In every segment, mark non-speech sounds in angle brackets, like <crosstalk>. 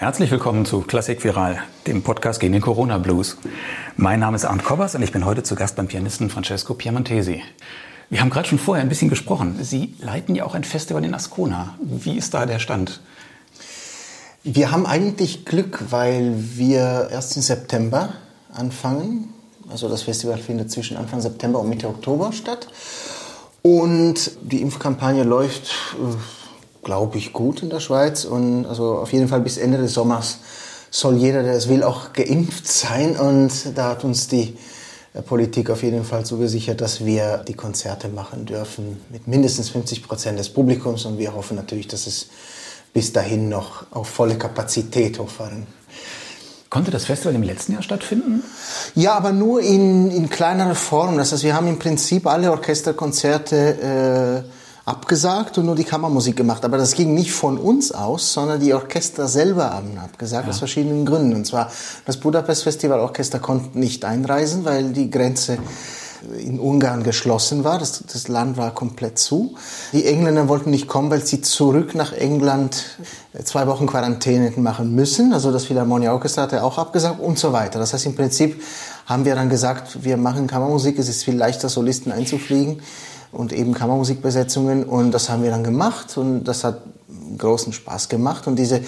Herzlich willkommen zu Klassik Viral, dem Podcast gegen den Corona Blues. Mein Name ist Arndt Kobbers und ich bin heute zu Gast beim Pianisten Francesco Piemontesi. Wir haben gerade schon vorher ein bisschen gesprochen. Sie leiten ja auch ein Festival in Ascona. Wie ist da der Stand? Wir haben eigentlich Glück, weil wir erst im September anfangen. Also das Festival findet zwischen Anfang September und Mitte Oktober statt. Und die Impfkampagne läuft äh, glaube ich, gut in der Schweiz. Und also auf jeden Fall bis Ende des Sommers soll jeder, der es will, auch geimpft sein. Und da hat uns die äh, Politik auf jeden Fall zugesichert, dass wir die Konzerte machen dürfen mit mindestens 50 Prozent des Publikums. Und wir hoffen natürlich, dass es bis dahin noch auf volle Kapazität hochfahren Konnte das Festival im letzten Jahr stattfinden? Ja, aber nur in, in kleinerer Form. Das heißt, wir haben im Prinzip alle Orchesterkonzerte äh, abgesagt und nur die Kammermusik gemacht. Aber das ging nicht von uns aus, sondern die Orchester selber haben abgesagt, ja. aus verschiedenen Gründen. Und zwar das Budapest Festival Orchester konnte nicht einreisen, weil die Grenze in Ungarn geschlossen war. Das, das, Land war komplett zu. Die Engländer wollten nicht kommen, weil sie zurück nach England zwei Wochen Quarantäne hätten machen müssen. Also das Philharmonia Orchestra hatte auch abgesagt und so weiter. Das heißt, im Prinzip haben wir dann gesagt, wir machen Kammermusik. Es ist viel leichter, Solisten einzufliegen und eben Kammermusikbesetzungen und das haben wir dann gemacht und das hat großen Spaß gemacht und diese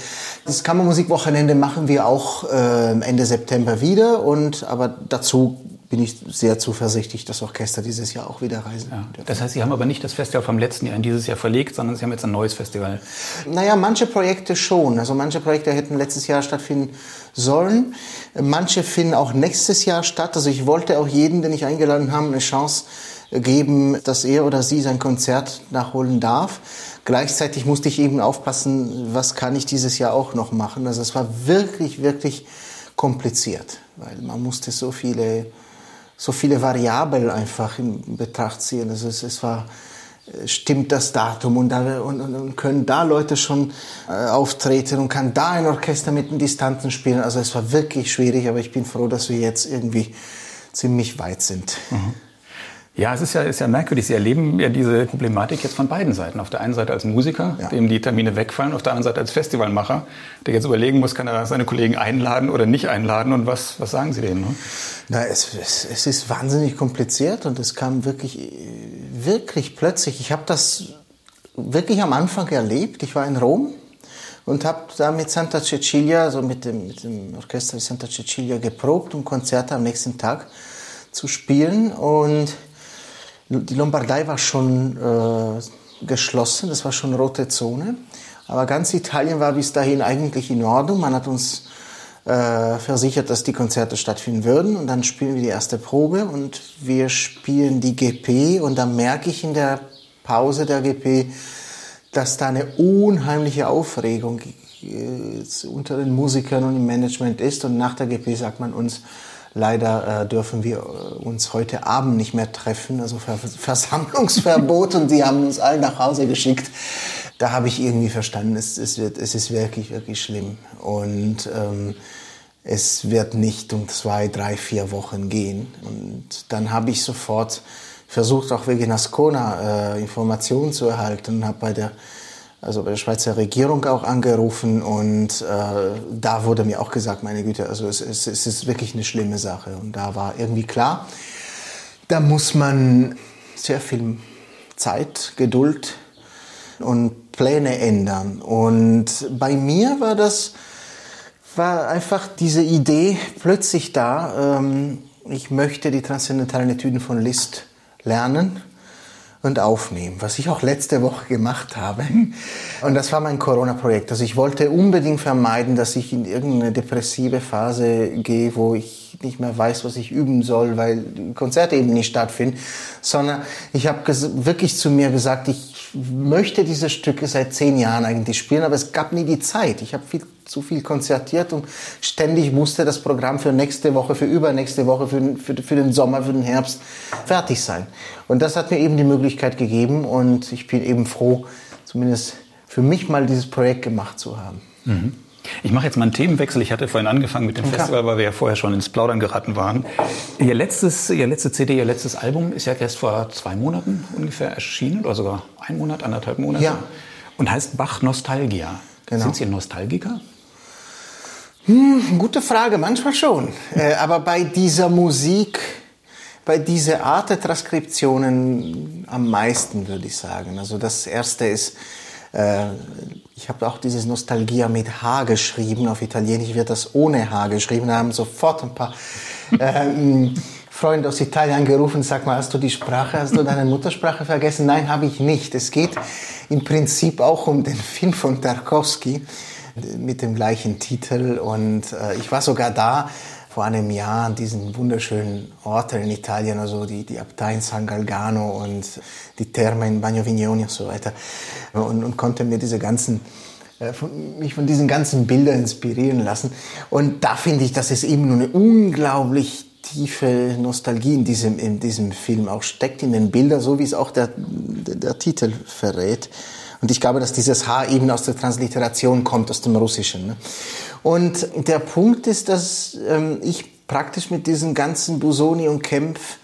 das Kammermusikwochenende machen wir auch äh, Ende September wieder und aber dazu bin ich sehr zuversichtlich, dass Orchester dieses Jahr auch wieder reisen. Ja. Das heißt, Sie haben aber nicht das Festival vom letzten Jahr in dieses Jahr verlegt, sondern Sie haben jetzt ein neues Festival. Naja, manche Projekte schon. Also manche Projekte hätten letztes Jahr stattfinden sollen. Manche finden auch nächstes Jahr statt. Also ich wollte auch jeden, den ich eingeladen habe, eine Chance geben, dass er oder sie sein Konzert nachholen darf. Gleichzeitig musste ich eben aufpassen, was kann ich dieses Jahr auch noch machen. Also es war wirklich, wirklich kompliziert, weil man musste so viele, so viele Variablen einfach in Betracht ziehen. Also es, es war, äh, stimmt das Datum und, da, und, und können da Leute schon äh, auftreten und kann da ein Orchester mit den Distanzen spielen. Also es war wirklich schwierig, aber ich bin froh, dass wir jetzt irgendwie ziemlich weit sind. Mhm. Ja, es ist ja, ist ja merkwürdig. Sie erleben ja diese Problematik jetzt von beiden Seiten. Auf der einen Seite als Musiker, ja. dem die Termine wegfallen, auf der anderen Seite als Festivalmacher, der jetzt überlegen muss, kann er seine Kollegen einladen oder nicht einladen und was, was sagen Sie denen? Ne? Na, es, es, es ist wahnsinnig kompliziert und es kam wirklich, wirklich plötzlich. Ich habe das wirklich am Anfang erlebt. Ich war in Rom und habe da mit Santa Cecilia, also mit dem, mit dem Orchester Santa Cecilia geprobt, um Konzerte am nächsten Tag zu spielen und die Lombardei war schon äh, geschlossen, das war schon rote Zone. Aber ganz Italien war bis dahin eigentlich in Ordnung. Man hat uns äh, versichert, dass die Konzerte stattfinden würden. Und dann spielen wir die erste Probe und wir spielen die GP. Und dann merke ich in der Pause der GP, dass da eine unheimliche Aufregung äh, unter den Musikern und im Management ist. Und nach der GP sagt man uns, Leider äh, dürfen wir äh, uns heute Abend nicht mehr treffen, also Versammlungsverbot und die haben uns alle nach Hause geschickt. Da habe ich irgendwie verstanden, es, es, wird, es ist wirklich, wirklich schlimm. Und ähm, es wird nicht um zwei, drei, vier Wochen gehen. Und dann habe ich sofort versucht, auch wegen Ascona äh, Informationen zu erhalten und habe bei der also bei der Schweizer Regierung auch angerufen und äh, da wurde mir auch gesagt, meine Güte, also es, es, es ist wirklich eine schlimme Sache. Und da war irgendwie klar, da muss man sehr viel Zeit, Geduld und Pläne ändern. Und bei mir war das, war einfach diese Idee plötzlich da, ähm, ich möchte die transzendentalen Etüden von Liszt lernen und aufnehmen, was ich auch letzte Woche gemacht habe. <laughs> Und das war mein Corona-Projekt. Also ich wollte unbedingt vermeiden, dass ich in irgendeine depressive Phase gehe, wo ich nicht mehr weiß, was ich üben soll, weil Konzerte eben nicht stattfinden, sondern ich habe wirklich zu mir gesagt, ich möchte diese Stücke seit zehn Jahren eigentlich spielen, aber es gab nie die Zeit. Ich habe viel zu viel konzertiert und ständig musste das Programm für nächste Woche, für übernächste Woche, für, für, für den Sommer, für den Herbst fertig sein. Und das hat mir eben die Möglichkeit gegeben und ich bin eben froh, zumindest für mich mal dieses Projekt gemacht zu haben. Mhm. Ich mache jetzt mal einen Themenwechsel. Ich hatte vorhin angefangen mit dem okay. Festival, weil wir ja vorher schon ins Plaudern geraten waren. Ihr letztes, Ihr letzte CD, Ihr letztes Album ist ja erst vor zwei Monaten ungefähr erschienen oder sogar ein Monat, anderthalb Monate. Ja. Und heißt Bach Nostalgia. Genau. Sind Sie ein Nostalgiker? Hm, gute Frage, manchmal schon. <laughs> äh, aber bei dieser Musik, bei dieser Art der Transkriptionen am meisten, würde ich sagen. Also das erste ist, äh, ich habe auch dieses Nostalgia mit H geschrieben. Auf Italienisch wird das ohne H geschrieben. Da haben sofort ein paar ähm, Freunde aus Italien angerufen, sag mal, hast du die Sprache, hast du deine Muttersprache vergessen? Nein, habe ich nicht. Es geht im Prinzip auch um den Film von Tarkovsky mit dem gleichen Titel und äh, ich war sogar da vor einem Jahr an diesen wunderschönen Orten in Italien, also die, die Abtei in San Galgano und die Therme in Bagno Vignoni und so weiter und, und konnte mir diese ganzen äh, von, mich von diesen ganzen Bildern inspirieren lassen. Und da finde ich, dass es eben nur eine unglaublich tiefe Nostalgie in diesem, in diesem Film auch steckt, in den Bildern, so wie es auch der, der, der Titel verrät. Und ich glaube, dass dieses H eben aus der Transliteration kommt, aus dem Russischen. Ne? Und der Punkt ist, dass ähm, ich praktisch mit diesen ganzen Busoni und Kempf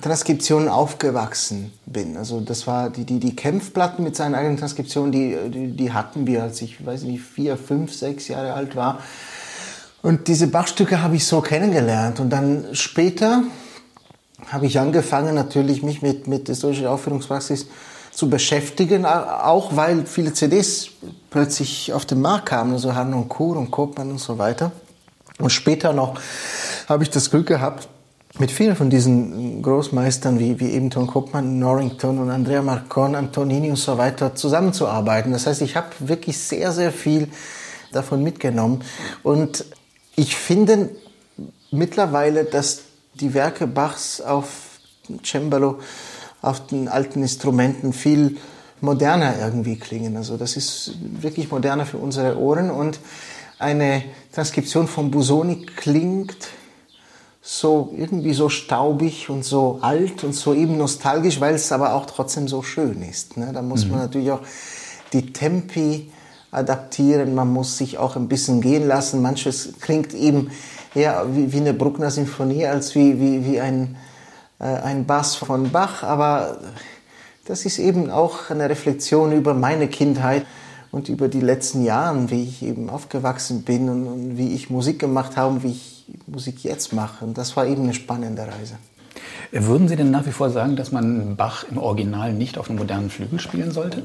Transkriptionen aufgewachsen bin. Also das war die, die, die Kämpfplatten mit seinen eigenen Transkriptionen, die, die, die hatten wir, als ich, weiß nicht, vier, fünf, sechs Jahre alt war. Und diese Bachstücke habe ich so kennengelernt. Und dann später habe ich angefangen, natürlich mich mit, mit der historischen Aufführungspraxis zu beschäftigen, auch weil viele CDs plötzlich auf den Markt kamen, also Harn und Kur und Kopmann und so weiter. Und später noch habe ich das Glück gehabt, mit vielen von diesen Großmeistern wie, wie eben Tom Kopmann, Norrington und Andrea Marcon, Antonini und so weiter zusammenzuarbeiten. Das heißt, ich habe wirklich sehr, sehr viel davon mitgenommen. Und ich finde mittlerweile, dass die Werke Bachs auf Cembalo auf den alten Instrumenten viel moderner irgendwie klingen. Also das ist wirklich moderner für unsere Ohren und eine Transkription von Busoni klingt so irgendwie so staubig und so alt und so eben nostalgisch, weil es aber auch trotzdem so schön ist. Ne? Da muss mhm. man natürlich auch die Tempi adaptieren, man muss sich auch ein bisschen gehen lassen. Manches klingt eben eher wie, wie eine Bruckner Sinfonie als wie, wie, wie ein ein Bass von Bach, aber das ist eben auch eine Reflexion über meine Kindheit und über die letzten Jahre, wie ich eben aufgewachsen bin und, und wie ich Musik gemacht habe und wie ich Musik jetzt mache. Und das war eben eine spannende Reise. Würden Sie denn nach wie vor sagen, dass man Bach im Original nicht auf einem modernen Flügel spielen sollte?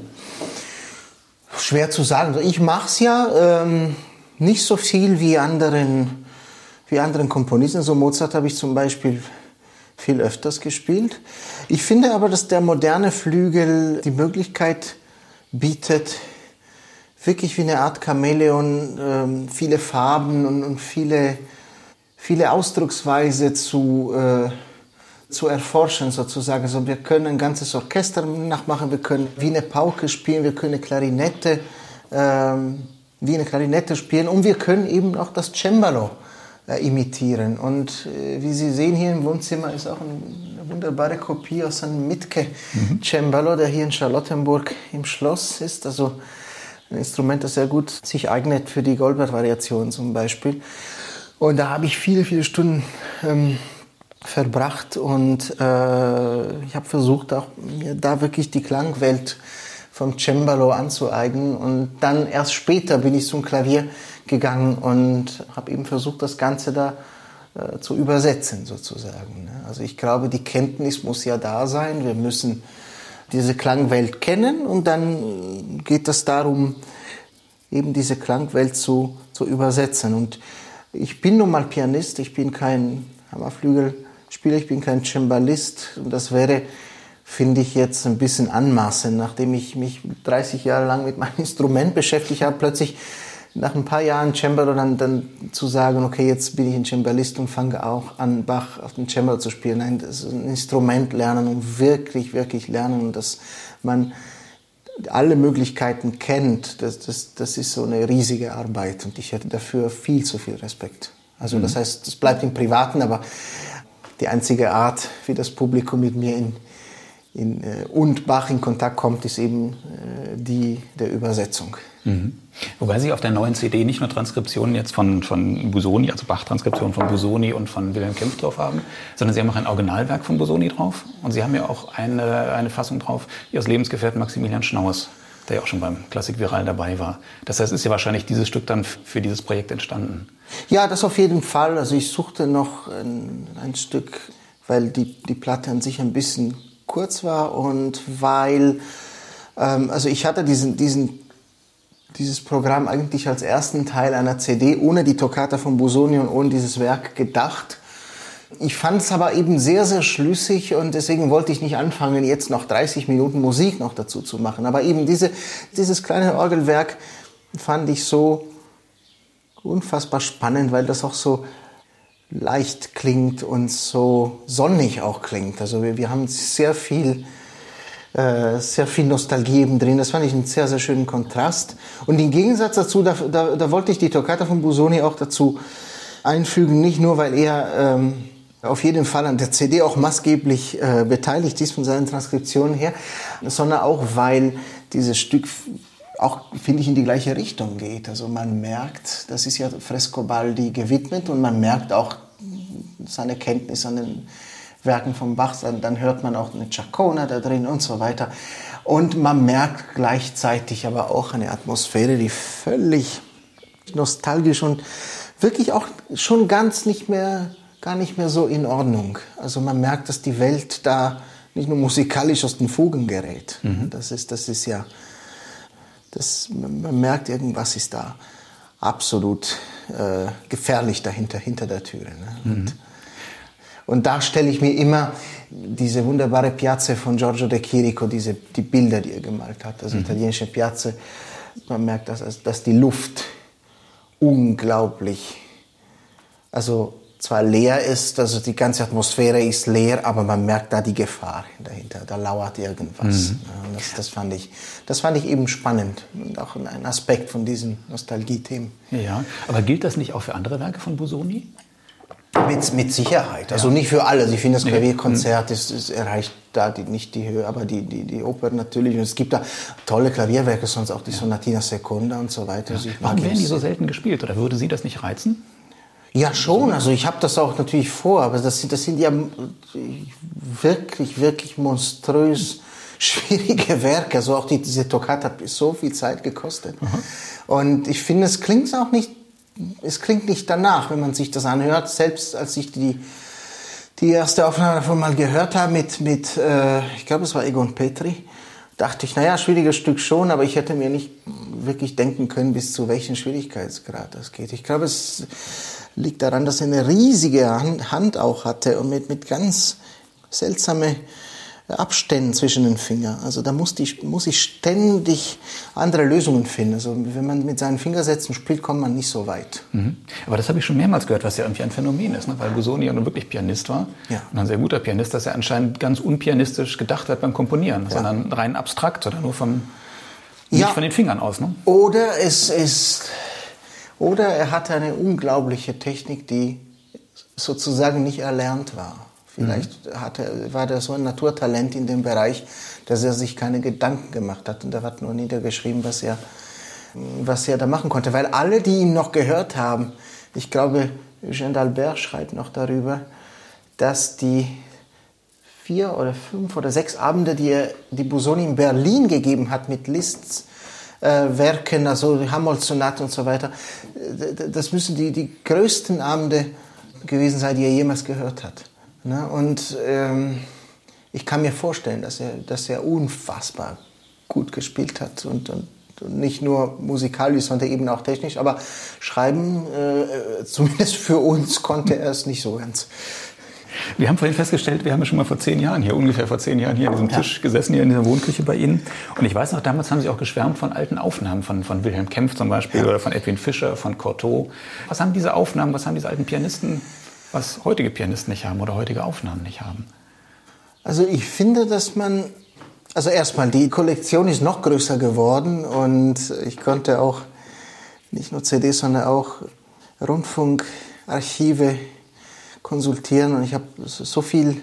Schwer zu sagen. Also ich mache es ja ähm, nicht so viel wie anderen, wie anderen Komponisten. So Mozart habe ich zum Beispiel viel öfters gespielt. Ich finde aber, dass der moderne Flügel die Möglichkeit bietet, wirklich wie eine Art Chamäleon ähm, viele Farben und, viele, viele Ausdrucksweise zu, äh, zu erforschen sozusagen. Also wir können ein ganzes Orchester nachmachen, wir können wie eine Pauke spielen, wir können eine Klarinette, ähm, wie eine Klarinette spielen und wir können eben auch das Cembalo äh, imitieren. Und äh, wie Sie sehen hier im Wohnzimmer ist auch ein, eine wunderbare Kopie aus einem Mitke mhm. Cembalo, der hier in Charlottenburg im Schloss ist. Also ein Instrument, das sehr gut sich eignet für die Goldberg-Variation zum Beispiel. Und da habe ich viele, viele Stunden ähm, verbracht und äh, ich habe versucht, auch mir da wirklich die Klangwelt vom Cembalo anzueignen. Und dann erst später bin ich zum Klavier gegangen und habe eben versucht, das Ganze da äh, zu übersetzen sozusagen. Ne? Also ich glaube, die Kenntnis muss ja da sein. Wir müssen diese Klangwelt kennen und dann geht es darum, eben diese Klangwelt zu, zu übersetzen. Und ich bin nun mal Pianist, ich bin kein Hammerflügelspieler, ich bin kein Cembalist und das wäre, finde ich, jetzt ein bisschen anmaßend, nachdem ich mich 30 Jahre lang mit meinem <laughs> Instrument beschäftigt habe, plötzlich nach ein paar Jahren Cembalo dann, dann zu sagen, okay, jetzt bin ich ein Cembalist und fange auch an, Bach auf dem Cembalo zu spielen. Nein, das ist ein Instrument lernen und wirklich, wirklich lernen und dass man alle Möglichkeiten kennt, das, das, das ist so eine riesige Arbeit und ich hätte dafür viel zu viel Respekt. Also mhm. das heißt, es bleibt im Privaten, aber die einzige Art, wie das Publikum mit mir in, in, äh, und Bach in Kontakt kommt, ist eben äh, die der Übersetzung. Mhm. Wobei Sie auf der neuen CD nicht nur Transkriptionen jetzt von, von Busoni, also Bach-Transkriptionen von Busoni und von Wilhelm Kempf drauf haben, sondern Sie haben auch ein Originalwerk von Busoni drauf und Sie haben ja auch eine, eine Fassung drauf Ihres Lebensgefährten Maximilian Schnaus. der ja auch schon beim Klassik Viral dabei war. Das heißt, ist ja wahrscheinlich dieses Stück dann für dieses Projekt entstanden. Ja, das auf jeden Fall. Also ich suchte noch ein, ein Stück, weil die, die Platte an sich ein bisschen kurz war und weil, ähm, also ich hatte diesen, diesen, dieses Programm eigentlich als ersten Teil einer CD ohne die Toccata von Busoni und ohne dieses Werk gedacht. Ich fand es aber eben sehr, sehr schlüssig und deswegen wollte ich nicht anfangen, jetzt noch 30 Minuten Musik noch dazu zu machen. Aber eben diese, dieses kleine Orgelwerk fand ich so unfassbar spannend, weil das auch so leicht klingt und so sonnig auch klingt. Also wir, wir haben sehr viel, äh, sehr viel Nostalgie eben drin. Das fand ich einen sehr, sehr schönen Kontrast. Und im Gegensatz dazu, da, da, da wollte ich die Toccata von Busoni auch dazu einfügen, nicht nur, weil er ähm, auf jeden Fall an der CD auch maßgeblich äh, beteiligt ist von seinen Transkriptionen her, sondern auch, weil dieses Stück auch, finde ich, in die gleiche Richtung geht. Also man merkt, das ist ja Frescobaldi gewidmet und man merkt auch seine Kenntnis an den Werken von Bach, dann hört man auch eine Chacona da drin und so weiter. Und man merkt gleichzeitig aber auch eine Atmosphäre, die völlig nostalgisch und wirklich auch schon ganz nicht mehr, gar nicht mehr so in Ordnung. Also man merkt, dass die Welt da nicht nur musikalisch aus den Fugen gerät. Mhm. Das ist, das ist ja, das, man merkt, irgendwas ist da absolut äh, gefährlich dahinter, hinter der Türe. Ne? Mhm. Und, da stelle ich mir immer diese wunderbare Piazza von Giorgio De Chirico, diese, die Bilder, die er gemalt hat, also mhm. italienische Piazza. Man merkt, dass, dass die Luft unglaublich, also zwar leer ist, also die ganze Atmosphäre ist leer, aber man merkt da die Gefahr dahinter, da lauert irgendwas. Mhm. Das, das, fand ich, das fand ich eben spannend und auch ein Aspekt von diesen Nostalgie-Themen. Ja, aber gilt das nicht auch für andere Werke von Busoni? Mit, mit Sicherheit. Also nicht für alle. Ich finde, das Klavierkonzert ist, ist, erreicht da die, nicht die Höhe, aber die, die, die Oper natürlich. Und es gibt da tolle Klavierwerke, sonst auch die Sonatina Seconda und so weiter. Ja. Also Warum werden die so selten gespielt? Oder würde Sie das nicht reizen? Ja, schon. Also ich habe das auch natürlich vor, aber das, das sind ja wirklich, wirklich monströs <laughs> schwierige Werke. Also auch die, diese Toccata hat so viel Zeit gekostet. Aha. Und ich finde, es klingt auch nicht, es klingt nicht danach, wenn man sich das anhört. Selbst als ich die, die erste Aufnahme davon mal gehört habe mit, mit äh, ich glaube, es war Egon Petri, dachte ich, naja, schwieriges Stück schon, aber ich hätte mir nicht wirklich denken können, bis zu welchem Schwierigkeitsgrad das geht. Ich glaube, es liegt daran, dass er eine riesige Hand auch hatte und mit, mit ganz seltsame Abständen zwischen den Fingern. Also da muss, die, muss ich ständig andere Lösungen finden. Also wenn man mit seinen Fingersätzen spielt, kommt man nicht so weit. Mhm. Aber das habe ich schon mehrmals gehört, was ja irgendwie ein Phänomen ist, ne? weil Busoni ja nun wirklich Pianist war ja. und ein sehr guter Pianist, dass er anscheinend ganz unpianistisch gedacht hat beim Komponieren, ja. sondern rein abstrakt oder nur vom, nicht ja. von den Fingern aus. Ne? Oder es ist oder er hatte eine unglaubliche Technik, die sozusagen nicht erlernt war. Vielleicht mhm. hatte, war der so ein Naturtalent in dem Bereich, dass er sich keine Gedanken gemacht hat und er hat nur niedergeschrieben, was er, was er da machen konnte. Weil alle, die ihn noch gehört haben, ich glaube, Eugène d'Albert schreibt noch darüber, dass die vier oder fünf oder sechs Abende, die er die Busoni in Berlin gegeben hat mit Liszt's äh, Werken, also Hammond-Sonate und so weiter. Das müssen die, die größten Abende gewesen sein, die er jemals gehört hat. Ne? Und ähm, ich kann mir vorstellen, dass er, dass er unfassbar gut gespielt hat und, und nicht nur musikalisch, sondern eben auch technisch. Aber schreiben, äh, <laughs> zumindest für uns, konnte er es nicht so ganz. Wir haben vorhin festgestellt, wir haben ja schon mal vor zehn Jahren hier, ungefähr vor zehn Jahren hier an diesem ja. Tisch gesessen, hier in dieser Wohnküche bei Ihnen. Und ich weiß noch, damals haben Sie auch geschwärmt von alten Aufnahmen, von, von Wilhelm Kempf zum Beispiel ja. oder von Edwin Fischer, von Cortot. Was haben diese Aufnahmen, was haben diese alten Pianisten, was heutige Pianisten nicht haben oder heutige Aufnahmen nicht haben? Also ich finde, dass man, also erstmal, die Kollektion ist noch größer geworden und ich konnte auch nicht nur CDs, sondern auch Rundfunkarchive konsultieren und ich habe so viel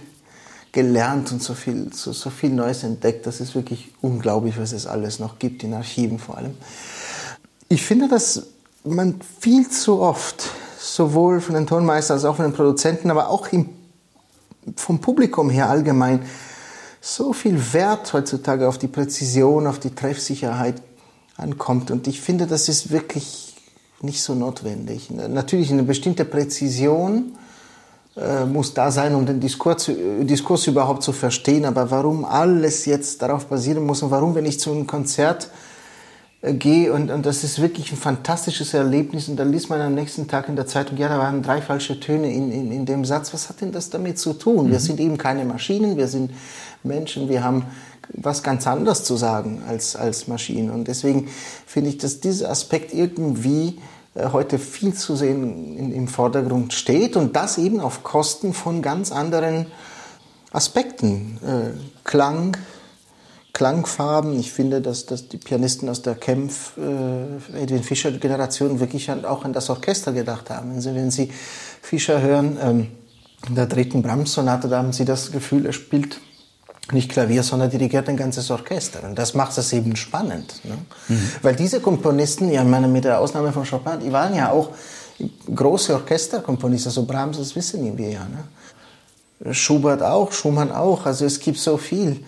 gelernt und so viel, so, so viel Neues entdeckt. Das ist wirklich unglaublich, was es alles noch gibt, in Archiven vor allem. Ich finde, dass man viel zu oft, sowohl von den Tonmeistern als auch von den Produzenten, aber auch im, vom Publikum her allgemein, so viel Wert heutzutage auf die Präzision, auf die Treffsicherheit ankommt. Und ich finde, das ist wirklich nicht so notwendig. Natürlich eine bestimmte Präzision äh, muss da sein, um den Diskurs, Diskurs überhaupt zu verstehen. Aber warum alles jetzt darauf basieren muss und warum, wenn ich zu einem Konzert äh, gehe und, und das ist wirklich ein fantastisches Erlebnis und dann liest man am nächsten Tag in der Zeitung, ja, da waren drei falsche Töne in, in, in dem Satz. Was hat denn das damit zu tun? Mhm. Wir sind eben keine Maschinen, wir sind Menschen, wir haben was ganz anderes zu sagen als, als Maschinen. Und deswegen finde ich, dass dieser Aspekt irgendwie äh, heute viel zu sehen in, im Vordergrund steht und das eben auf Kosten von ganz anderen Aspekten. Äh, Klang, Klangfarben. Ich finde, dass, dass die Pianisten aus der Kempf, äh, Edwin Fischer Generation wirklich auch an das Orchester gedacht haben. Wenn Sie, wenn Sie Fischer hören, ähm, in der dritten Brahms-Sonate, da haben Sie das Gefühl, er spielt nicht Klavier, sondern dirigiert ein ganzes Orchester. Und das macht es eben spannend. Ne? Mhm. Weil diese Komponisten, ja, ich meine, mit der Ausnahme von Chopin, die waren ja auch große Orchesterkomponisten. Also Brahms, das wissen wir ja. Ne? Schubert auch, Schumann auch. Also es gibt so viel,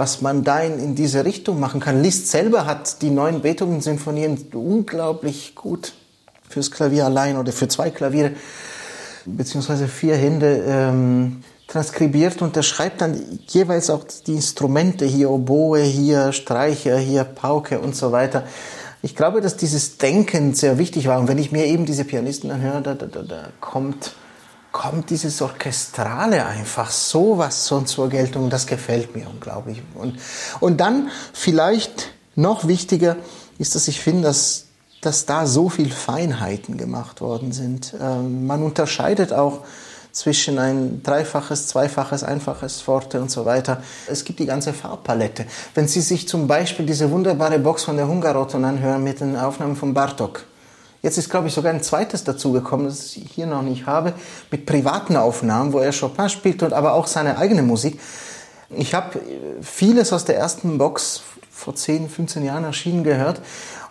was man da in, in diese Richtung machen kann. Liszt selber hat die neuen Beethoven-Sinfonien unglaublich gut fürs Klavier allein oder für zwei Klaviere beziehungsweise vier Hände ähm, transkribiert und er schreibt dann jeweils auch die Instrumente hier, Oboe, hier Streicher, hier Pauke und so weiter. Ich glaube, dass dieses Denken sehr wichtig war. Und wenn ich mir eben diese Pianisten anhöre, da, da, da, da kommt, kommt dieses Orchestrale einfach so zur Geltung. Das gefällt mir unglaublich. Und, und dann vielleicht noch wichtiger ist, dass ich finde, dass, dass da so viel Feinheiten gemacht worden sind. Ähm, man unterscheidet auch zwischen ein dreifaches, zweifaches, einfaches Forte und so weiter. Es gibt die ganze Farbpalette. Wenn Sie sich zum Beispiel diese wunderbare Box von der Hungaroton anhören mit den Aufnahmen von Bartok. Jetzt ist, glaube ich, sogar ein zweites dazugekommen, das ich hier noch nicht habe, mit privaten Aufnahmen, wo er Chopin spielt und aber auch seine eigene Musik. Ich habe vieles aus der ersten Box vor 10, 15 Jahren erschienen gehört.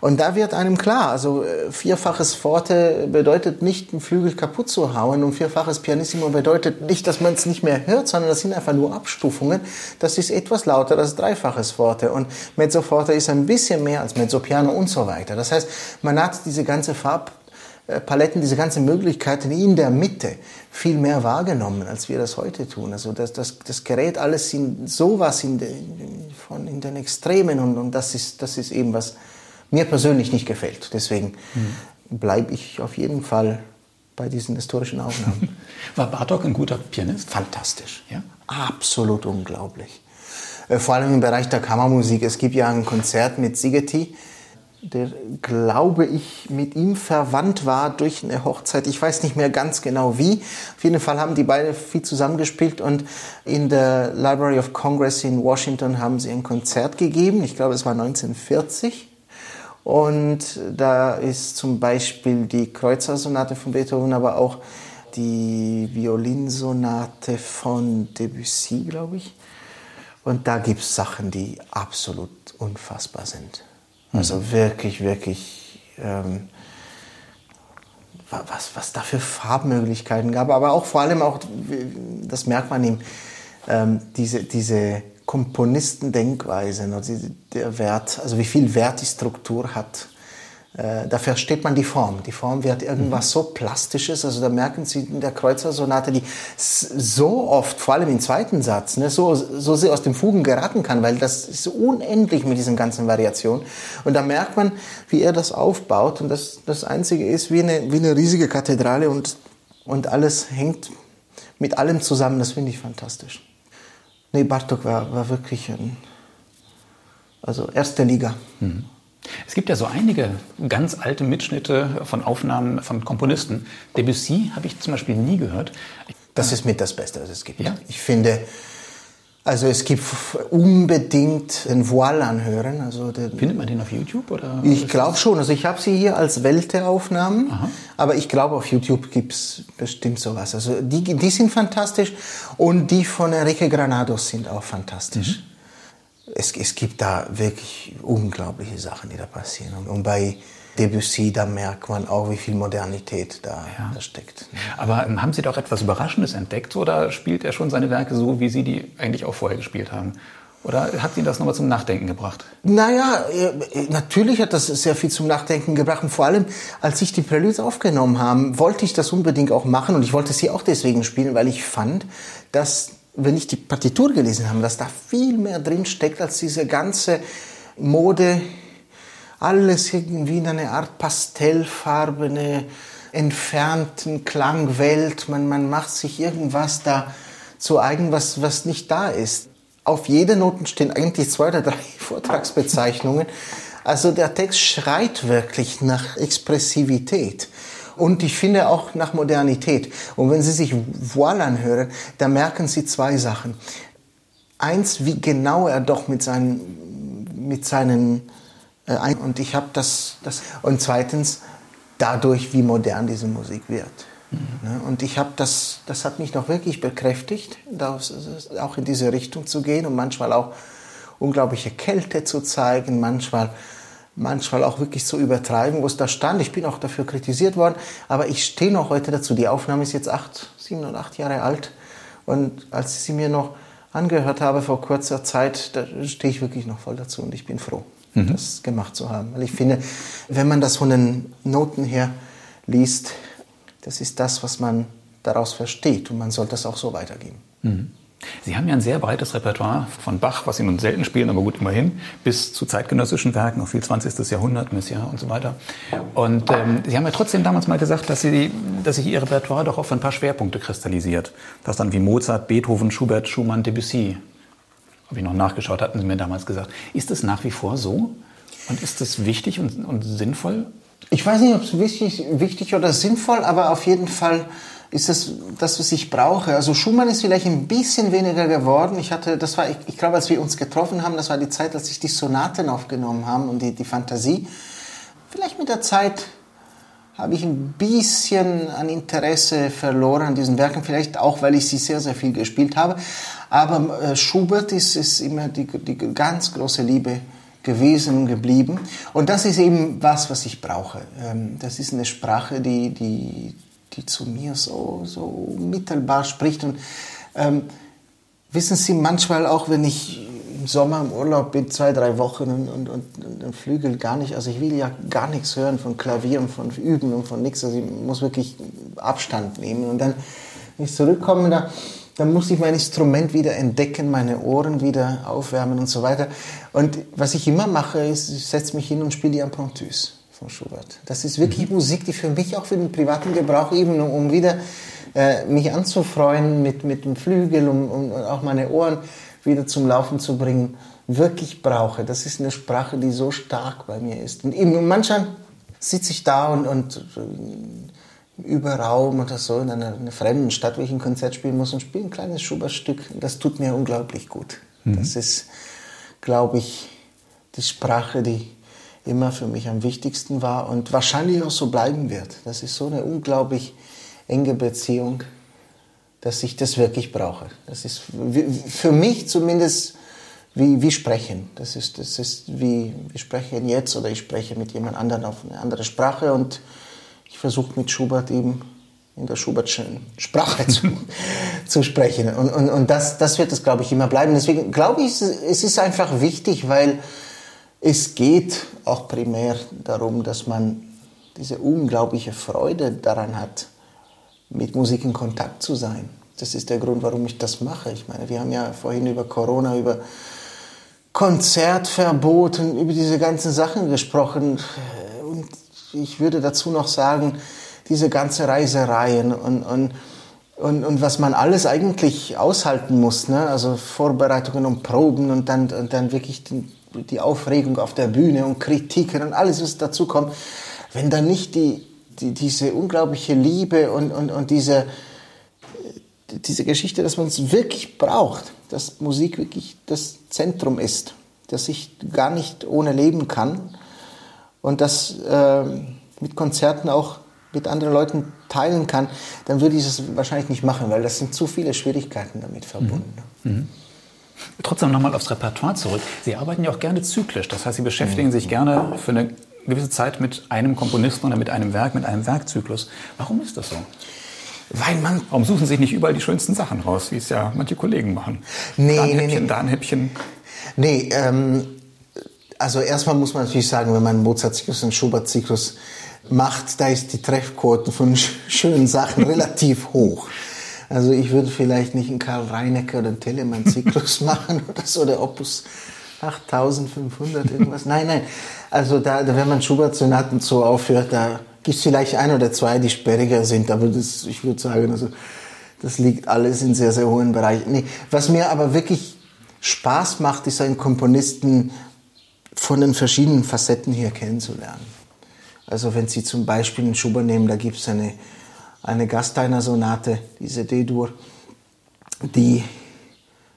Und da wird einem klar, also äh, vierfaches Forte bedeutet nicht, einen Flügel kaputt zu hauen und vierfaches Pianissimo bedeutet nicht, dass man es nicht mehr hört, sondern das sind einfach nur Abstufungen. Das ist etwas lauter als dreifaches Forte und Mezzo Forte ist ein bisschen mehr als Mezzo Piano und so weiter. Das heißt, man hat diese ganze Farb Paletten, diese ganzen Möglichkeiten in der Mitte viel mehr wahrgenommen, als wir das heute tun. Also das, das, das gerät alles in sowas in, de, von, in den Extremen und, und das, ist, das ist eben, was mir persönlich nicht gefällt. Deswegen mhm. bleibe ich auf jeden Fall bei diesen historischen Aufnahmen. <laughs> War Bartok ein guter Pianist? Fantastisch. Ja? Absolut unglaublich. Äh, vor allem im Bereich der Kammermusik. Es gibt ja ein Konzert mit Sigeti, der, glaube ich, mit ihm verwandt war durch eine Hochzeit. Ich weiß nicht mehr ganz genau wie. Auf jeden Fall haben die beide viel zusammengespielt und in der Library of Congress in Washington haben sie ein Konzert gegeben. Ich glaube, es war 1940. Und da ist zum Beispiel die Kreuzersonate von Beethoven, aber auch die Violinsonate von Debussy, glaube ich. Und da gibt es Sachen, die absolut unfassbar sind. Also wirklich, wirklich, ähm, was, was da für Farbmöglichkeiten gab, aber auch vor allem auch, das merkt man ihm, ähm, diese, diese Komponistendenkweise, ne, der Wert, also wie viel Wert die Struktur hat äh, da versteht man die Form. Die Form wird irgendwas mhm. so Plastisches. Also da merken Sie in der Kreuzersonate, die so oft, vor allem im zweiten Satz, ne, so, so sehr aus dem Fugen geraten kann, weil das ist unendlich mit diesen ganzen Variationen. Und da merkt man, wie er das aufbaut. Und das, das Einzige ist wie eine, wie eine riesige Kathedrale und, und alles hängt mit allem zusammen. Das finde ich fantastisch. Nee, Bartok war, war wirklich ein, also erste Liga. Mhm. Es gibt ja so einige ganz alte Mitschnitte von Aufnahmen von Komponisten. Debussy habe ich zum Beispiel nie gehört. Das ist mit das Beste, was es gibt. Ja? Ich finde, also es gibt unbedingt den Voile anhören. Also den, Findet man den auf YouTube? Oder ich glaube schon. Also ich habe sie hier als Welte-Aufnahmen, aber ich glaube auf YouTube gibt es bestimmt sowas. Also die, die sind fantastisch und die von Enrique Granados sind auch fantastisch. Mhm. Es, es gibt da wirklich unglaubliche Sachen, die da passieren. Und bei Debussy, da merkt man auch, wie viel Modernität da, ja. da steckt. Aber ähm, haben Sie doch etwas Überraschendes entdeckt oder spielt er schon seine Werke so, wie Sie die eigentlich auch vorher gespielt haben? Oder hat Sie das nochmal zum Nachdenken gebracht? Naja, äh, natürlich hat das sehr viel zum Nachdenken gebracht. Und vor allem, als ich die Preludes aufgenommen habe, wollte ich das unbedingt auch machen. Und ich wollte sie auch deswegen spielen, weil ich fand, dass, wenn ich die Partitur gelesen habe, dass da viel mehr drin steckt als diese ganze Mode. Alles irgendwie in eine Art pastellfarbene, entfernten Klangwelt. Man, man macht sich irgendwas da zu eigen, was, was nicht da ist auf jeder Noten stehen eigentlich zwei oder drei <laughs> Vortragsbezeichnungen. Also der Text schreit wirklich nach Expressivität. Und ich finde auch nach Modernität. Und wenn Sie sich Voile anhören, da merken Sie zwei Sachen. Eins, wie genau er doch mit seinen, mit seinen, äh, und ich habe das, das, und zweitens, dadurch, wie modern diese Musik wird. Mhm. Und ich habe das, das hat mich noch wirklich bekräftigt, auch in diese Richtung zu gehen und manchmal auch unglaubliche Kälte zu zeigen, manchmal, manchmal auch wirklich zu übertreiben, wo es da stand. Ich bin auch dafür kritisiert worden, aber ich stehe noch heute dazu. Die Aufnahme ist jetzt acht, sieben oder acht Jahre alt und als ich sie mir noch angehört habe vor kurzer Zeit, da stehe ich wirklich noch voll dazu und ich bin froh, mhm. das gemacht zu haben. Weil ich finde, wenn man das von den Noten her liest, das ist das, was man daraus versteht und man sollte das auch so weitergeben. Mhm. Sie haben ja ein sehr breites Repertoire von Bach, was Sie nun selten spielen, aber gut immerhin, bis zu zeitgenössischen Werken, auch viel 20. Jahrhundert, Messiaen und so weiter. Und ähm, Sie haben ja trotzdem damals mal gesagt, dass, Sie, dass sich Ihr Repertoire doch auf ein paar Schwerpunkte kristallisiert. Das dann wie Mozart, Beethoven, Schubert, Schumann, Debussy. Habe ich noch nachgeschaut, hatten Sie mir damals gesagt. Ist es nach wie vor so? Und ist es wichtig und, und sinnvoll? Ich weiß nicht, ob es wichtig, wichtig oder sinnvoll, aber auf jeden Fall ist das das, was ich brauche. Also Schumann ist vielleicht ein bisschen weniger geworden. Ich hatte, das war, ich, ich glaube, als wir uns getroffen haben, das war die Zeit, als ich die Sonaten aufgenommen haben und die, die Fantasie. Vielleicht mit der Zeit habe ich ein bisschen an Interesse verloren an diesen Werken, vielleicht auch, weil ich sie sehr, sehr viel gespielt habe. Aber äh, Schubert ist, ist immer die, die ganz große Liebe gewesen und geblieben. Und das ist eben was, was ich brauche. Ähm, das ist eine Sprache, die, die, die zu mir so, so mittelbar spricht. Und ähm, wissen Sie, manchmal auch, wenn ich im Sommer im Urlaub bin, zwei, drei Wochen und, und, und, und Flügel gar nicht, also ich will ja gar nichts hören von Klavier und von Üben und von nichts, also ich muss wirklich Abstand nehmen. Und dann, wenn ich zurückkomme, da dann muss ich mein Instrument wieder entdecken, meine Ohren wieder aufwärmen und so weiter. Und was ich immer mache, ist, ich setze mich hin und spiele die Impromptus von Schubert. Das ist wirklich mhm. Musik, die für mich auch für den privaten Gebrauch eben, um, um wieder äh, mich anzufreuen mit, mit dem Flügel, um, um auch meine Ohren wieder zum Laufen zu bringen, wirklich brauche. Das ist eine Sprache, die so stark bei mir ist. Und eben manchmal sitze ich da und, und über Raum oder so in einer, einer, fremden Stadt, wo ich ein Konzert spielen muss und spiele ein kleines Schubertstück. Das tut mir unglaublich gut. Mhm. Das ist, glaube ich, die Sprache, die immer für mich am wichtigsten war und wahrscheinlich auch so bleiben wird. Das ist so eine unglaublich enge Beziehung, dass ich das wirklich brauche. Das ist für mich zumindest wie, wie sprechen. Das ist, das ist wie wir sprechen jetzt oder ich spreche mit jemand anderem auf eine andere Sprache und ich versuche mit Schubert eben in der Schubertschen Sprache zu, <laughs> zu sprechen. Und, und, und das, das wird es, glaube ich, immer bleiben. Deswegen glaube ich, es ist einfach wichtig, weil es geht auch primär darum, dass man diese unglaubliche Freude daran hat, mit Musik in Kontakt zu sein. Das ist der Grund, warum ich das mache. Ich meine, wir haben ja vorhin über Corona, über Konzertverboten, über diese ganzen Sachen gesprochen. Und ich würde dazu noch sagen, diese ganze Reisereien und, und, und, und was man alles eigentlich aushalten muss, ne? also Vorbereitungen und Proben und dann, und dann wirklich die, die Aufregung auf der Bühne und Kritiken und alles, was dazu kommt, wenn dann nicht die, die, diese unglaubliche Liebe und, und, und diese, diese Geschichte, dass man es wirklich braucht, dass Musik wirklich das Zentrum ist, dass ich gar nicht ohne leben kann und das äh, mit Konzerten auch mit anderen Leuten teilen kann, dann würde ich das wahrscheinlich nicht machen, weil das sind zu viele Schwierigkeiten damit verbunden. Mhm. Mhm. Trotzdem nochmal aufs Repertoire zurück. Sie arbeiten ja auch gerne zyklisch. Das heißt, Sie beschäftigen sich gerne für eine gewisse Zeit mit einem Komponisten oder mit einem Werk, mit einem Werkzyklus. Warum ist das so? Weil man. Warum suchen Sie sich nicht überall die schönsten Sachen raus, wie es ja manche Kollegen machen? Nee, da ein nee, Häppchen, nee. da ein Häppchen. Nee, ähm, also erstmal muss man natürlich sagen, wenn man einen Mozart-Zyklus und Schubert-Zyklus macht, da ist die Treffquote von sch <laughs> schönen Sachen relativ hoch. Also ich würde vielleicht nicht einen Karl Reinecke oder einen Telemann-Zyklus <laughs> machen oder so, der Opus 8500 irgendwas. Nein, nein. Also da, da wenn man Schubert-Sonaten so aufhört, da gibt es vielleicht ein oder zwei, die sperriger sind, aber das, ich würde sagen, also das liegt alles in sehr, sehr hohen Bereichen. Nee, was mir aber wirklich Spaß macht, ist einen Komponisten von den verschiedenen Facetten hier kennenzulernen. Also wenn Sie zum Beispiel einen Schubert nehmen, da gibt es eine, eine Gasteiner-Sonate, diese D-Dur, die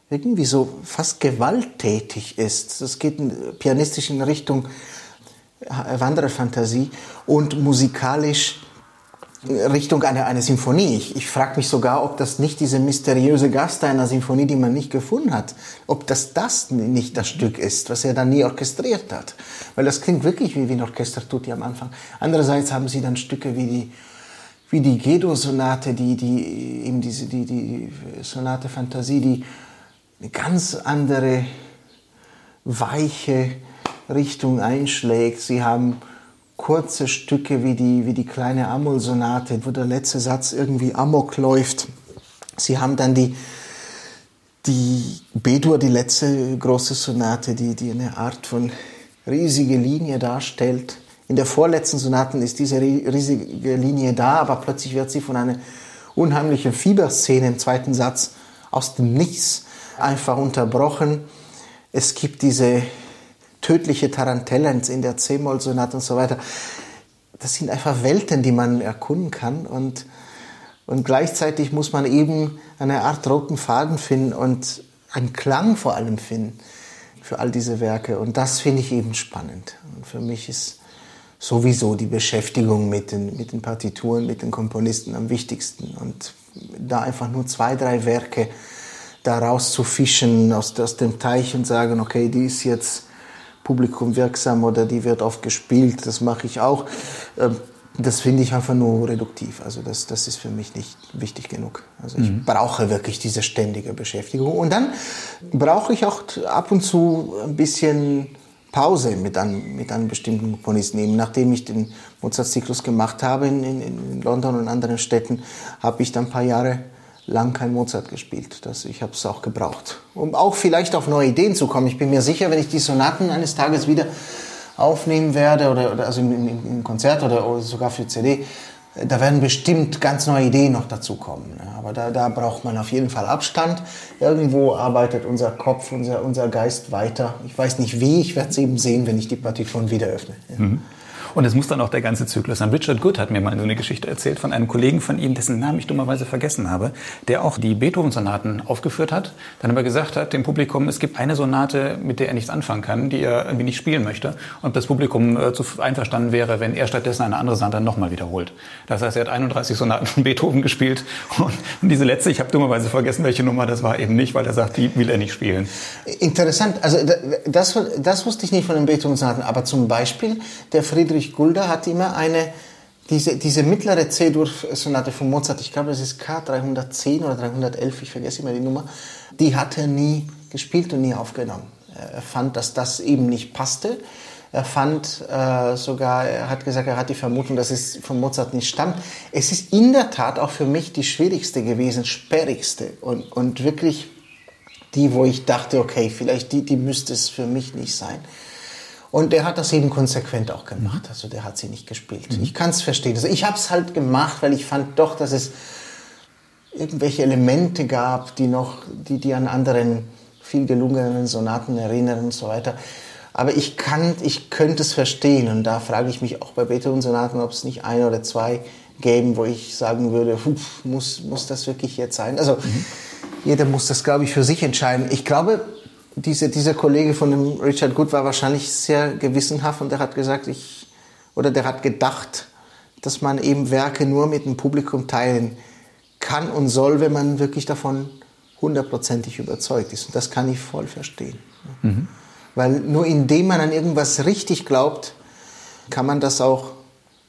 irgendwie so fast gewalttätig ist. Das geht pianistisch in Richtung Wandererfantasie und musikalisch Richtung einer eine Symphonie. Ich, ich frage mich sogar, ob das nicht diese mysteriöse Gasteiner Symphonie, die man nicht gefunden hat, ob das das nicht das Stück ist, was er dann nie orchestriert hat. Weil das klingt wirklich wie, wie ein Orchester tut am Anfang. Andererseits haben sie dann Stücke wie die wie die Gedo-Sonate, die, die, eben diese, die, die Sonate Fantasie, die eine ganz andere, weiche Richtung einschlägt. Sie haben kurze Stücke wie die, wie die kleine Amol-Sonate, wo der letzte Satz irgendwie Amok läuft. Sie haben dann die, die B-Dur, die letzte große Sonate, die, die eine Art von riesige Linie darstellt. In der vorletzten Sonaten ist diese riesige Linie da, aber plötzlich wird sie von einer unheimlichen Fieberszene im zweiten Satz aus dem Nichts einfach unterbrochen. Es gibt diese tödliche Tarantellenz in der C-Moll-Sonate und so weiter. Das sind einfach Welten, die man erkunden kann und, und gleichzeitig muss man eben eine Art roten Faden finden und einen Klang vor allem finden für all diese Werke und das finde ich eben spannend. Und für mich ist sowieso die Beschäftigung mit den, mit den Partituren, mit den Komponisten am wichtigsten und da einfach nur zwei, drei Werke da rauszufischen aus, aus dem Teich und sagen, okay, die ist jetzt Publikum wirksam oder die wird oft gespielt, das mache ich auch. Das finde ich einfach nur reduktiv. Also das, das ist für mich nicht wichtig genug. Also ich mhm. brauche wirklich diese ständige Beschäftigung. Und dann brauche ich auch ab und zu ein bisschen Pause mit einem, mit einem bestimmten Komponisten. Eben nachdem ich den Mozart-Zyklus gemacht habe in, in, in London und anderen Städten, habe ich dann ein paar Jahre lang kein Mozart gespielt. Das, ich habe es auch gebraucht, um auch vielleicht auf neue Ideen zu kommen. Ich bin mir sicher, wenn ich die Sonaten eines Tages wieder aufnehmen werde, oder, oder also im, im, im Konzert oder, oder, sogar für CD, da werden bestimmt ganz neue Ideen noch dazukommen. Aber da, da braucht man auf jeden Fall Abstand. Irgendwo arbeitet unser Kopf, unser, unser Geist weiter. Ich weiß nicht wie, ich werde es eben sehen, wenn ich die Partituren wieder öffne. Mhm. Und es muss dann auch der ganze Zyklus sein. Richard Good hat mir mal so eine Geschichte erzählt von einem Kollegen von ihm, dessen Namen ich dummerweise vergessen habe, der auch die Beethoven-Sonaten aufgeführt hat, dann aber gesagt hat dem Publikum, es gibt eine Sonate, mit der er nichts anfangen kann, die er irgendwie nicht spielen möchte und das Publikum äh, zu einverstanden wäre, wenn er stattdessen eine andere Sonate nochmal wiederholt. Das heißt, er hat 31 Sonaten von Beethoven gespielt und, diese letzte, ich habe dummerweise vergessen, welche Nummer das war, eben nicht, weil er sagt, die will er nicht spielen. Interessant, also das, das wusste ich nicht von den Beethoven-Sonaten, aber zum Beispiel der Friedrich Gulda hat immer eine, diese, diese mittlere C-Dur-Sonate von Mozart, ich glaube, das ist K310 oder 311, ich vergesse immer die Nummer, die hat er nie gespielt und nie aufgenommen. Er fand, dass das eben nicht passte. Er fand äh, sogar, er hat gesagt, er hat die Vermutung, dass es von Mozart nicht stammt. Es ist in der Tat auch für mich die schwierigste gewesen, sperrigste und, und wirklich die, wo ich dachte, okay, vielleicht die, die müsste es für mich nicht sein. Und der hat das eben konsequent auch gemacht. Also der hat sie nicht gespielt. Mhm. Ich kann es verstehen. Also ich habe es halt gemacht, weil ich fand doch, dass es irgendwelche Elemente gab, die noch, die, die an anderen viel gelungenen Sonaten erinnern und so weiter. Aber ich kann, ich könnte es verstehen. Und da frage ich mich auch bei Beethoven-Sonaten, ob es nicht ein oder zwei gäben, wo ich sagen würde, muss, muss das wirklich jetzt sein? Also mhm. jeder muss das, glaube ich, für sich entscheiden. Ich glaube, diese, dieser Kollege von dem Richard Good war wahrscheinlich sehr gewissenhaft und der hat gesagt, ich, oder der hat gedacht, dass man eben Werke nur mit dem Publikum teilen kann und soll, wenn man wirklich davon hundertprozentig überzeugt ist. Und das kann ich voll verstehen. Mhm. Weil nur indem man an irgendwas richtig glaubt, kann man das auch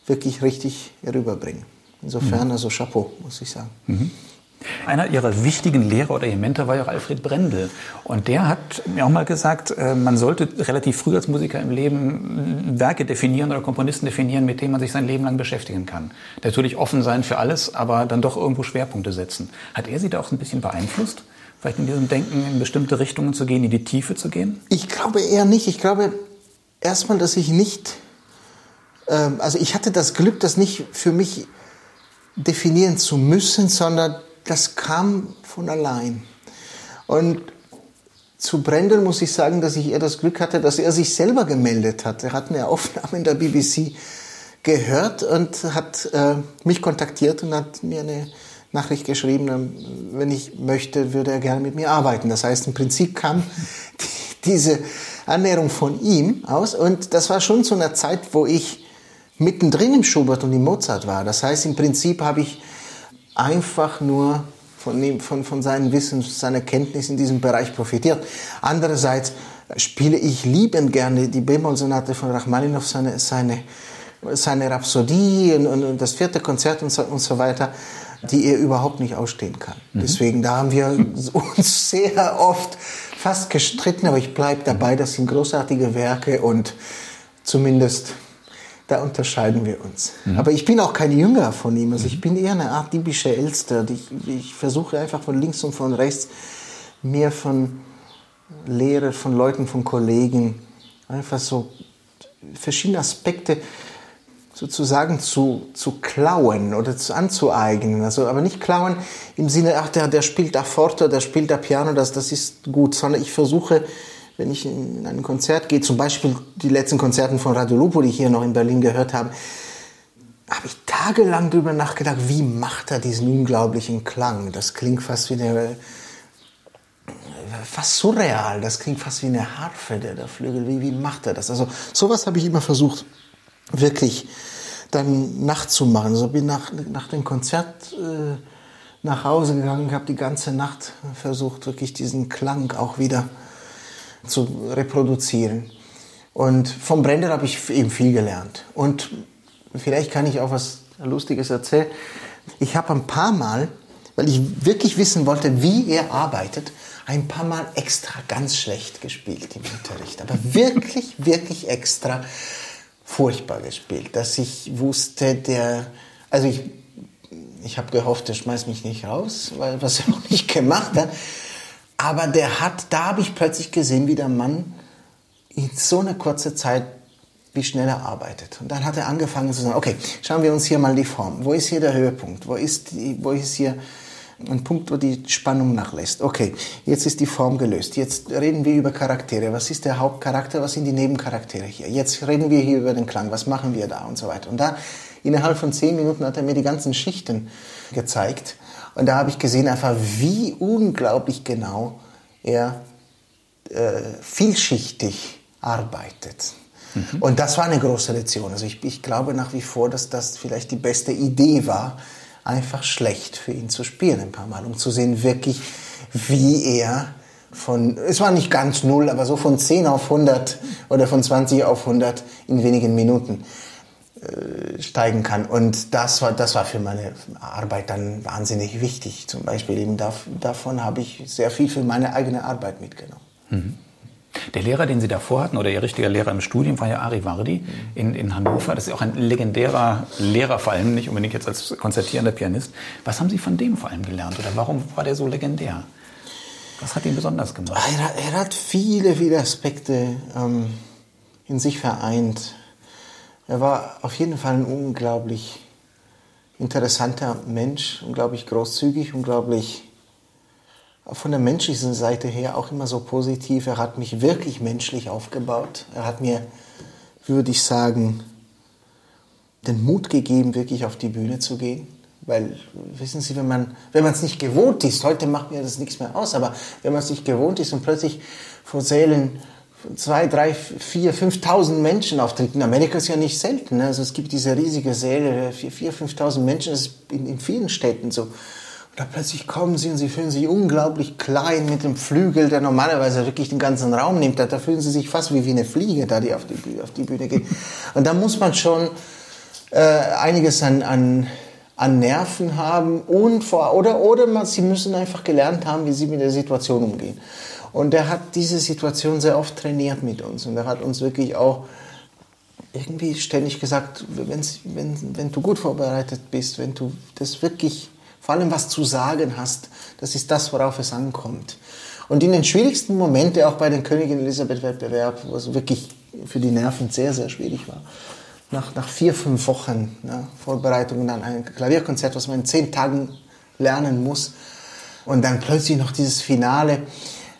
wirklich richtig herüberbringen. Insofern, mhm. also Chapeau, muss ich sagen. Mhm. Einer ihrer wichtigen Lehrer oder ihr Mentor war ja auch Alfred Brendel. Und der hat mir auch mal gesagt, äh, man sollte relativ früh als Musiker im Leben Werke definieren oder Komponisten definieren, mit denen man sich sein Leben lang beschäftigen kann. Natürlich offen sein für alles, aber dann doch irgendwo Schwerpunkte setzen. Hat er Sie da auch ein bisschen beeinflusst? Vielleicht in diesem Denken in bestimmte Richtungen zu gehen, in die Tiefe zu gehen? Ich glaube eher nicht. Ich glaube erstmal, dass ich nicht, ähm, also ich hatte das Glück, das nicht für mich definieren zu müssen, sondern das kam von allein. Und zu Brendel muss ich sagen, dass ich eher das Glück hatte, dass er sich selber gemeldet hat. Er hat eine <laughs> Aufnahme in der BBC gehört und hat äh, mich kontaktiert und hat mir eine Nachricht geschrieben, ähm, wenn ich möchte, würde er gerne mit mir arbeiten. Das heißt, im Prinzip kam <laughs> die, diese Annäherung von ihm aus und das war schon zu einer Zeit, wo ich mittendrin im Schubert und im Mozart war. Das heißt, im Prinzip habe ich einfach nur von, von, von seinem Wissen, seiner Kenntnis in diesem Bereich profitiert. Andererseits spiele ich liebend gerne die B-Moll-Sonate von Rachmaninoff, seine, seine, seine Rhapsodie und, und, das vierte Konzert und so, und so weiter, die er überhaupt nicht ausstehen kann. Mhm. Deswegen, da haben wir uns sehr oft fast gestritten, aber ich bleibe dabei, das sind großartige Werke und zumindest da unterscheiden wir uns. Mhm. Aber ich bin auch kein Jünger von ihm. Also ich bin eher eine Art diebische Elster. Ich, ich versuche einfach von links und von rechts mehr von Lehre, von Leuten, von Kollegen, einfach so verschiedene Aspekte sozusagen zu, zu klauen oder zu anzueignen. Also, aber nicht klauen im Sinne, ach, der, der spielt da Forte, der spielt da Piano, das, das ist gut, sondern ich versuche wenn ich in ein Konzert gehe, zum Beispiel die letzten Konzerten von Radio Lupo, die hier noch in Berlin gehört habe, habe ich tagelang darüber nachgedacht, wie macht er diesen unglaublichen Klang? Das klingt fast wie eine, fast surreal, das klingt fast wie eine Harfe, der, der Flügel. Wie, wie macht er das? Also sowas habe ich immer versucht, wirklich dann nachzumachen. So also bin nach, nach dem Konzert äh, nach Hause gegangen, habe die ganze Nacht versucht, wirklich diesen Klang auch wieder zu reproduzieren. Und vom Brenner habe ich eben viel gelernt. Und vielleicht kann ich auch was Lustiges erzählen. Ich habe ein paar Mal, weil ich wirklich wissen wollte, wie er arbeitet, ein paar Mal extra ganz schlecht gespielt im Unterricht. Aber wirklich, <laughs> wirklich extra furchtbar gespielt. Dass ich wusste, der, also ich, ich habe gehofft, er schmeißt mich nicht raus, weil was er auch nicht gemacht hat. Aber der hat, da habe ich plötzlich gesehen, wie der Mann in so einer kurzen Zeit, wie schnell er arbeitet. Und dann hat er angefangen zu sagen, okay, schauen wir uns hier mal die Form. Wo ist hier der Höhepunkt? Wo ist, die, wo ist hier ein Punkt, wo die Spannung nachlässt? Okay, jetzt ist die Form gelöst. Jetzt reden wir über Charaktere. Was ist der Hauptcharakter? Was sind die Nebencharaktere hier? Jetzt reden wir hier über den Klang. Was machen wir da? Und so weiter. Und da, innerhalb von zehn Minuten hat er mir die ganzen Schichten gezeigt. Und da habe ich gesehen einfach, wie unglaublich genau er äh, vielschichtig arbeitet. Mhm. Und das war eine große Lektion. Also ich, ich glaube nach wie vor, dass das vielleicht die beste Idee war, einfach schlecht für ihn zu spielen ein paar Mal, um zu sehen wirklich, wie er von, es war nicht ganz null, aber so von 10 auf 100 oder von 20 auf 100 in wenigen Minuten steigen kann. Und das war, das war für meine Arbeit dann wahnsinnig wichtig. Zum Beispiel eben davon habe ich sehr viel für meine eigene Arbeit mitgenommen. Mhm. Der Lehrer, den Sie davor hatten, oder Ihr richtiger Lehrer im Studium, war ja Ari Vardi in, in Hannover. Das ist auch ein legendärer Lehrer, vor allem nicht unbedingt jetzt als konzertierender Pianist. Was haben Sie von dem vor allem gelernt? Oder warum war der so legendär? Was hat ihn besonders gemacht? Er, er hat viele, viele Aspekte ähm, in sich vereint. Er war auf jeden Fall ein unglaublich interessanter Mensch, unglaublich großzügig, unglaublich von der menschlichen Seite her auch immer so positiv. Er hat mich wirklich menschlich aufgebaut. Er hat mir, würde ich sagen, den Mut gegeben, wirklich auf die Bühne zu gehen. Weil, wissen Sie, wenn man es nicht gewohnt ist, heute macht mir das nichts mehr aus, aber wenn man es nicht gewohnt ist und plötzlich vor Sälen zwei, drei, vier, fünftausend Menschen auftreten. Amerika ist ja nicht selten. Ne? Also es gibt diese riesige Säle, vier, vier, fünftausend Menschen, das ist in, in vielen Städten so. da plötzlich kommen sie und sie fühlen sich unglaublich klein mit dem Flügel, der normalerweise wirklich den ganzen Raum nimmt. Da, da fühlen sie sich fast wie, wie eine Fliege, da die auf die, auf die Bühne geht. Und da muss man schon äh, einiges an, an, an Nerven haben und vor, oder, oder man, sie müssen einfach gelernt haben, wie sie mit der Situation umgehen. Und er hat diese Situation sehr oft trainiert mit uns und er hat uns wirklich auch irgendwie ständig gesagt, wenn, wenn du gut vorbereitet bist, wenn du das wirklich vor allem was zu sagen hast, das ist das, worauf es ankommt. Und in den schwierigsten Momenten, auch bei den Königin Elisabeth Wettbewerb, wo es wirklich für die Nerven sehr, sehr schwierig war, nach, nach vier, fünf Wochen ne, Vorbereitung dann ein Klavierkonzert, was man in zehn Tagen lernen muss, und dann plötzlich noch dieses Finale.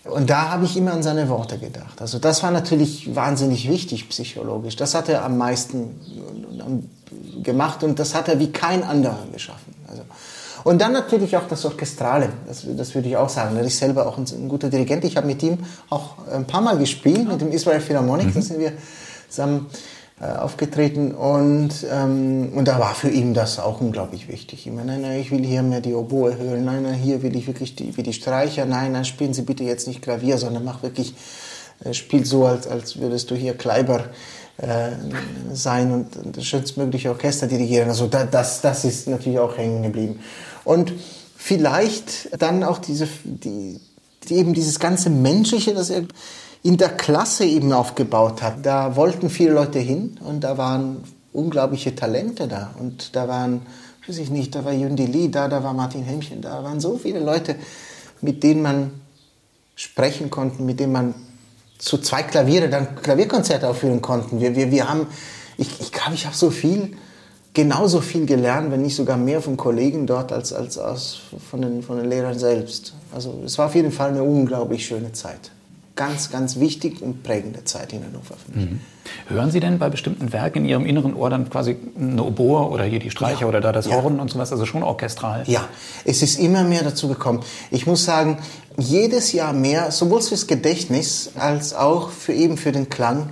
Und da habe ich immer an seine Worte gedacht. Also das war natürlich wahnsinnig wichtig psychologisch. Das hat er am meisten gemacht und das hat er wie kein anderer geschaffen. Also und dann natürlich auch das Orchestrale, das, das würde ich auch sagen. Er ist selber auch ein, ein guter Dirigent. Ich habe mit ihm auch ein paar Mal gespielt, mit dem Israel Philharmonic, mhm. da sind wir zusammen aufgetreten und, ähm, und da war für ihn das auch unglaublich wichtig. Ich meine, nein, nein, ich will hier mehr die Oboe hören, nein, nein, hier will ich wirklich die, wie die Streicher, nein, nein, spielen Sie bitte jetzt nicht Klavier, sondern mach wirklich, äh, spiel so, als, als würdest du hier Kleiber äh, sein und das schönstmögliche Orchester dirigieren. Also da, das, das ist natürlich auch hängen geblieben. Und vielleicht dann auch diese, die, die eben dieses ganze Menschliche, das er in der Klasse eben aufgebaut hat. Da wollten viele Leute hin und da waren unglaubliche Talente da. Und da waren, weiß ich nicht, da war Yundi Lee da, da war Martin Hemmchen, da waren so viele Leute, mit denen man sprechen konnte, mit denen man zu zwei Klaviere dann Klavierkonzerte aufführen konnten. Wir, wir, wir haben, ich, ich glaube, ich habe so viel genauso viel gelernt, wenn nicht sogar mehr von Kollegen dort als, als aus, von, den, von den Lehrern selbst. Also es war auf jeden Fall eine unglaublich schöne Zeit. Ganz, ganz wichtig und prägende Zeit in Hannover für mich. Mhm. Hören Sie denn bei bestimmten Werken in Ihrem inneren Ohr dann quasi eine Oboe oder hier die Streicher ja. oder da das Horn ja. und sowas, also schon orchestral? Ja, es ist immer mehr dazu gekommen. Ich muss sagen, jedes Jahr mehr, sowohl fürs Gedächtnis als auch für eben für den Klang,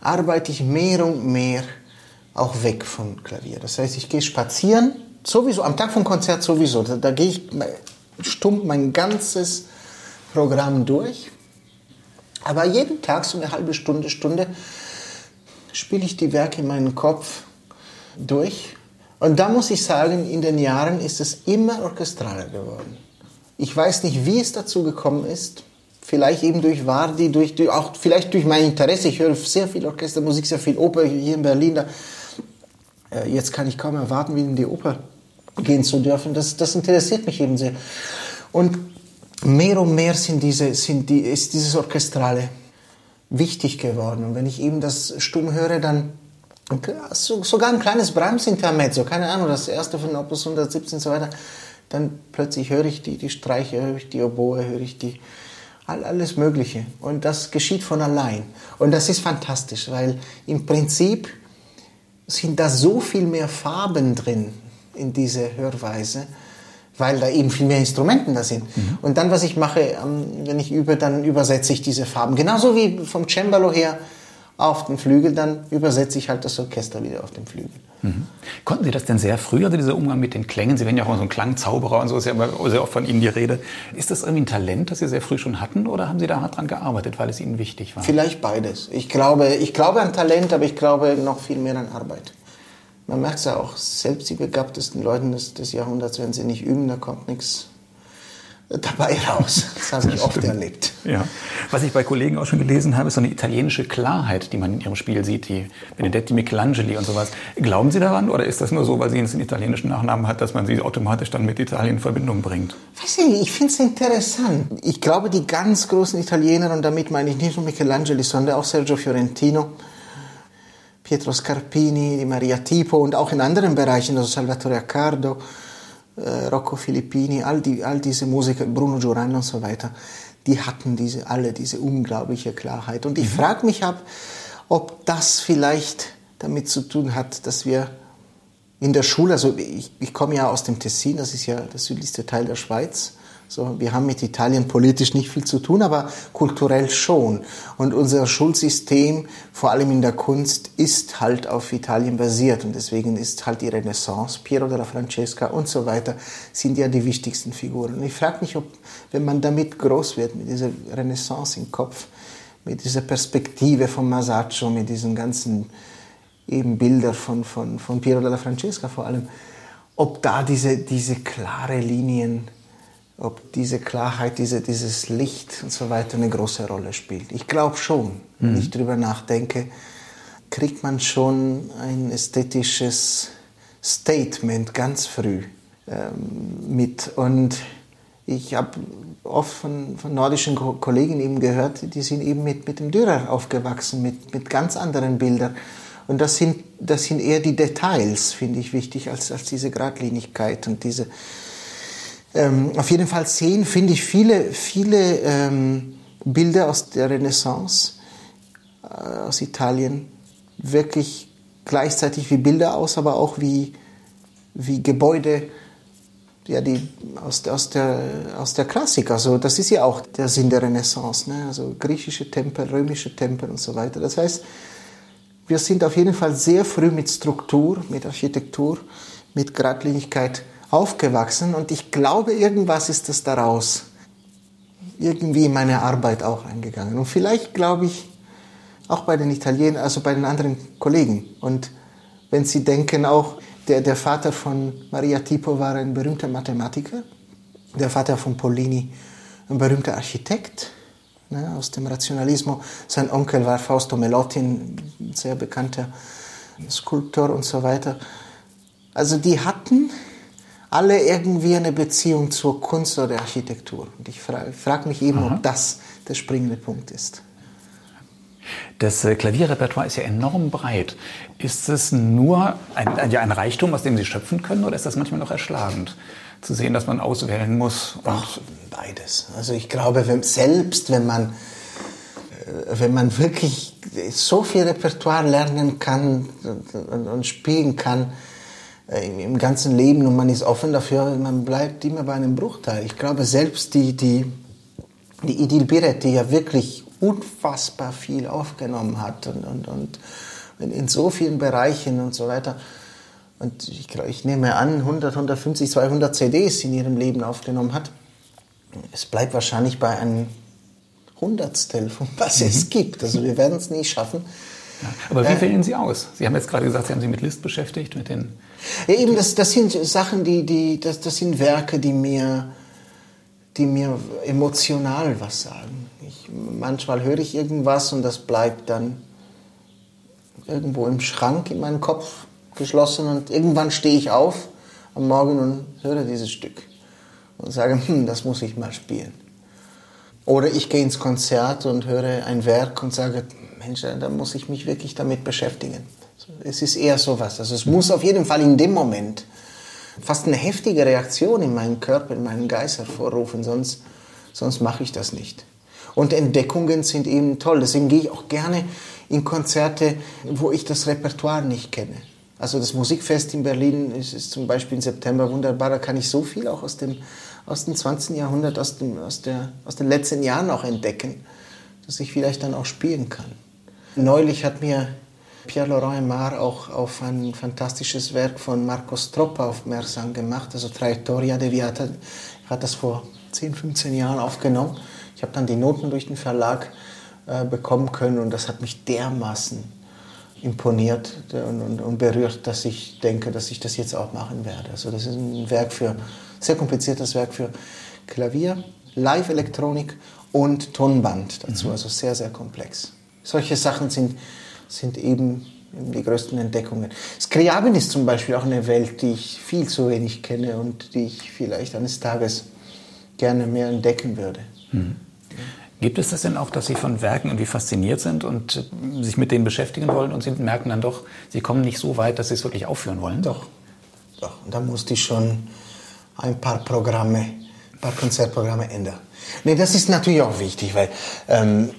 arbeite ich mehr und mehr auch weg vom Klavier. Das heißt, ich gehe spazieren, sowieso, am Tag vom Konzert sowieso. Da, da gehe ich stumpf mein ganzes Programm durch. Aber jeden Tag so eine halbe Stunde, Stunde spiele ich die Werke in meinem Kopf durch. Und da muss ich sagen, in den Jahren ist es immer orchestraler geworden. Ich weiß nicht, wie es dazu gekommen ist. Vielleicht eben durch Wardi, durch, durch, auch vielleicht durch mein Interesse. Ich höre sehr viel Orchestermusik, sehr viel Oper hier in Berlin. Da äh, jetzt kann ich kaum erwarten, wieder in die Oper gehen zu dürfen. Das, das interessiert mich eben sehr. Und mehr und mehr sind diese, sind die, ist dieses Orchestrale wichtig geworden. Und wenn ich eben das stumm höre, dann sogar ein kleines Brahms-Intermezzo, keine Ahnung, das erste von Opus 117 und so weiter, dann plötzlich höre ich die, die Streiche, höre ich die Oboe, höre ich die, alles Mögliche. Und das geschieht von allein. Und das ist fantastisch, weil im Prinzip sind da so viel mehr Farben drin in diese Hörweise, weil da eben viel mehr Instrumenten da sind. Mhm. Und dann, was ich mache, ähm, wenn ich übe, dann übersetze ich diese Farben. Genauso wie vom Cembalo her auf den Flügel, dann übersetze ich halt das Orchester wieder auf den Flügel. Mhm. Konnten Sie das denn sehr früh, also dieser Umgang mit den Klängen? Sie werden ja auch mal so ein Klangzauberer und so ist ja immer sehr oft von Ihnen die Rede. Ist das irgendwie ein Talent, das Sie sehr früh schon hatten oder haben Sie da hart dran gearbeitet, weil es Ihnen wichtig war? Vielleicht beides. Ich glaube, ich glaube an Talent, aber ich glaube noch viel mehr an Arbeit. Man merkt es ja auch, selbst die begabtesten Leute des, des Jahrhunderts, wenn sie nicht üben, da kommt nichts dabei raus. Das habe ich oft erlebt. Ja. Was ich bei Kollegen auch schon gelesen habe, ist so eine italienische Klarheit, die man in ihrem Spiel sieht, die Benedetti Michelangeli und sowas. Glauben Sie daran oder ist das nur so, weil sie einen italienischen Nachnamen hat, dass man sie automatisch dann mit Italien in Verbindung bringt? Weiß ich nicht, ich finde es interessant. Ich glaube, die ganz großen Italiener, und damit meine ich nicht nur Michelangeli, sondern auch Sergio Fiorentino, Pietro Scarpini, die Maria Tipo und auch in anderen Bereichen, also Salvatore Accardo, äh, Rocco Filippini, all, die, all diese Musiker, Bruno Giuran und so weiter, die hatten diese, alle diese unglaubliche Klarheit. Und ich mhm. frage mich ab, ob das vielleicht damit zu tun hat, dass wir in der Schule, also ich, ich komme ja aus dem Tessin, das ist ja der südlichste Teil der Schweiz, So, wir haben mit Italien politisch nicht viel zu tun, aber kulturell schon. Und unser Schulsystem, vor allem in der Kunst, ist halt auf Italien basiert. Und deswegen ist halt die Renaissance, Piero della Francesca und so weiter, sind ja die wichtigsten Figuren. Und ich frage mich, ob, wenn man damit groß wird, mit dieser Renaissance im Kopf, mit dieser Perspektive von Masaccio, mit diesen ganzen eben Bilder von, von, von Piero della Francesca vor allem, ob da diese, diese klare Linien ob diese Klarheit, diese, dieses Licht und so weiter eine große Rolle spielt. Ich glaube schon, wenn mhm. ich darüber nachdenke, kriegt man schon ein ästhetisches Statement ganz früh ähm, mit. Und ich habe oft von, von nordischen Kollegen eben gehört, die sind eben mit, mit dem Dürer aufgewachsen, mit, mit ganz anderen Bildern. Und das sind, das sind eher die Details, finde ich, wichtig, als, als diese Gradlinigkeit und diese, ähm, auf jeden Fall sehen, finde ich, viele, viele ähm, Bilder aus der Renaissance, äh, aus Italien, wirklich gleichzeitig wie Bilder aus, aber auch wie, wie Gebäude, ja, die aus, aus, der, aus der Klassik. Also das ist ja auch der Sinn der Renaissance, ne? also griechische Tempel, römische Tempel und so weiter. Das heißt, wir sind auf jeden Fall sehr früh mit Struktur, mit Architektur, mit Gradlinigkeit aufgewachsen und ich glaube, irgendwas ist das daraus irgendwie in meine Arbeit auch eingegangen. Und vielleicht glaube ich auch bei den Italienern, also bei den anderen Kollegen. Und wenn Sie denken auch, der, der Vater von Maria Tipo war ein berühmter Mathematiker, der Vater von Pollini ein berühmter Architekt ne, aus dem Rationalismo. Sein Onkel war Fausto Melotti, ein sehr bekannter Skulptor und so weiter. Also die hatten alle irgendwie eine Beziehung zur Kunst oder der Architektur. Und ich frage frag mich eben, Aha. ob das der springende Punkt ist. Das äh, Klavierrepertoire ist ja enorm breit. Ist es nur ein, ein, Reichtum, aus dem Sie schöpfen können, oder ist das manchmal noch erschlagend? Zu sehen, dass man auswählen muss? Ach, beides. Also ich glaube, wenn, selbst wenn man, äh, wenn man wirklich so viel Repertoire lernen kann und, und spielen kann, im ganzen Leben und man ist offen dafür, man bleibt immer bei einem Bruchteil. Ich glaube, selbst die, die, die Idil Biret, die ja wirklich unfassbar viel aufgenommen hat und, und, und in so vielen Bereichen und so weiter. Und ich, ich nehme an, 100, 150, 200 CDs in ihrem Leben aufgenommen hat. Es bleibt wahrscheinlich bei einem Hundertstel von was mhm. es gibt. Also wir werden es nie schaffen. Aber wie äh, wählen Sie aus? Sie haben jetzt gerade gesagt, Sie haben sich mit List beschäftigt, mit den ja, eben, das, das sind Sachen, die, die, das, das sind Werke, die mir, die mir emotional was sagen. Ich, manchmal höre ich irgendwas und das bleibt dann irgendwo im Schrank in meinem Kopf geschlossen und irgendwann stehe ich auf am Morgen und höre dieses Stück und sage, hm, das muss ich mal spielen. Oder ich gehe ins Konzert und höre ein Werk und sage, Mensch, da muss ich mich wirklich damit beschäftigen. Es ist eher sowas. Also es muss auf jeden Fall in dem Moment fast eine heftige Reaktion in meinem Körper, in meinem Geist hervorrufen, sonst, sonst mache ich das nicht. Und Entdeckungen sind eben toll. Deswegen gehe ich auch gerne in Konzerte, wo ich das Repertoire nicht kenne. Also das Musikfest in Berlin ist, ist zum Beispiel im September wunderbar. Da kann ich so viel auch aus dem, aus dem 20. Jahrhundert, aus, dem, aus, der, aus den letzten Jahren auch entdecken, dass ich vielleicht dann auch spielen kann. Neulich hat mir Pierre-Laurent Aymar auch auf ein fantastisches Werk von Marcos Troppa aufmerksam gemacht, also Trajectoria Deviata. Er hat das vor 10, 15 Jahren aufgenommen. Ich habe dann die Noten durch den Verlag äh, bekommen können und das hat mich dermaßen imponiert und, und, und, berührt, dass ich denke, dass ich das jetzt auch machen werde. Also das ist ein Werk für, sehr kompliziertes Werk für Klavier, Live-Elektronik und Tonband dazu, mhm. also sehr, sehr komplex. Solche Sachen sind sind eben die größten Entdeckungen. Skriabin ist zum Beispiel auch eine Welt, die ich viel zu wenig kenne und die ich vielleicht eines Tages gerne mehr entdecken würde. Mhm. Gibt es das denn auch, dass Sie von Werken irgendwie fasziniert sind und sich mit denen beschäftigen wollen und Sie merken dann doch, Sie kommen nicht so weit, dass Sie es wirklich aufführen wollen? Doch, doch. Da musste ich schon ein paar Programme, ein paar Konzertprogramme ändern. Nee, das ist natürlich auch wichtig, weil, ähm,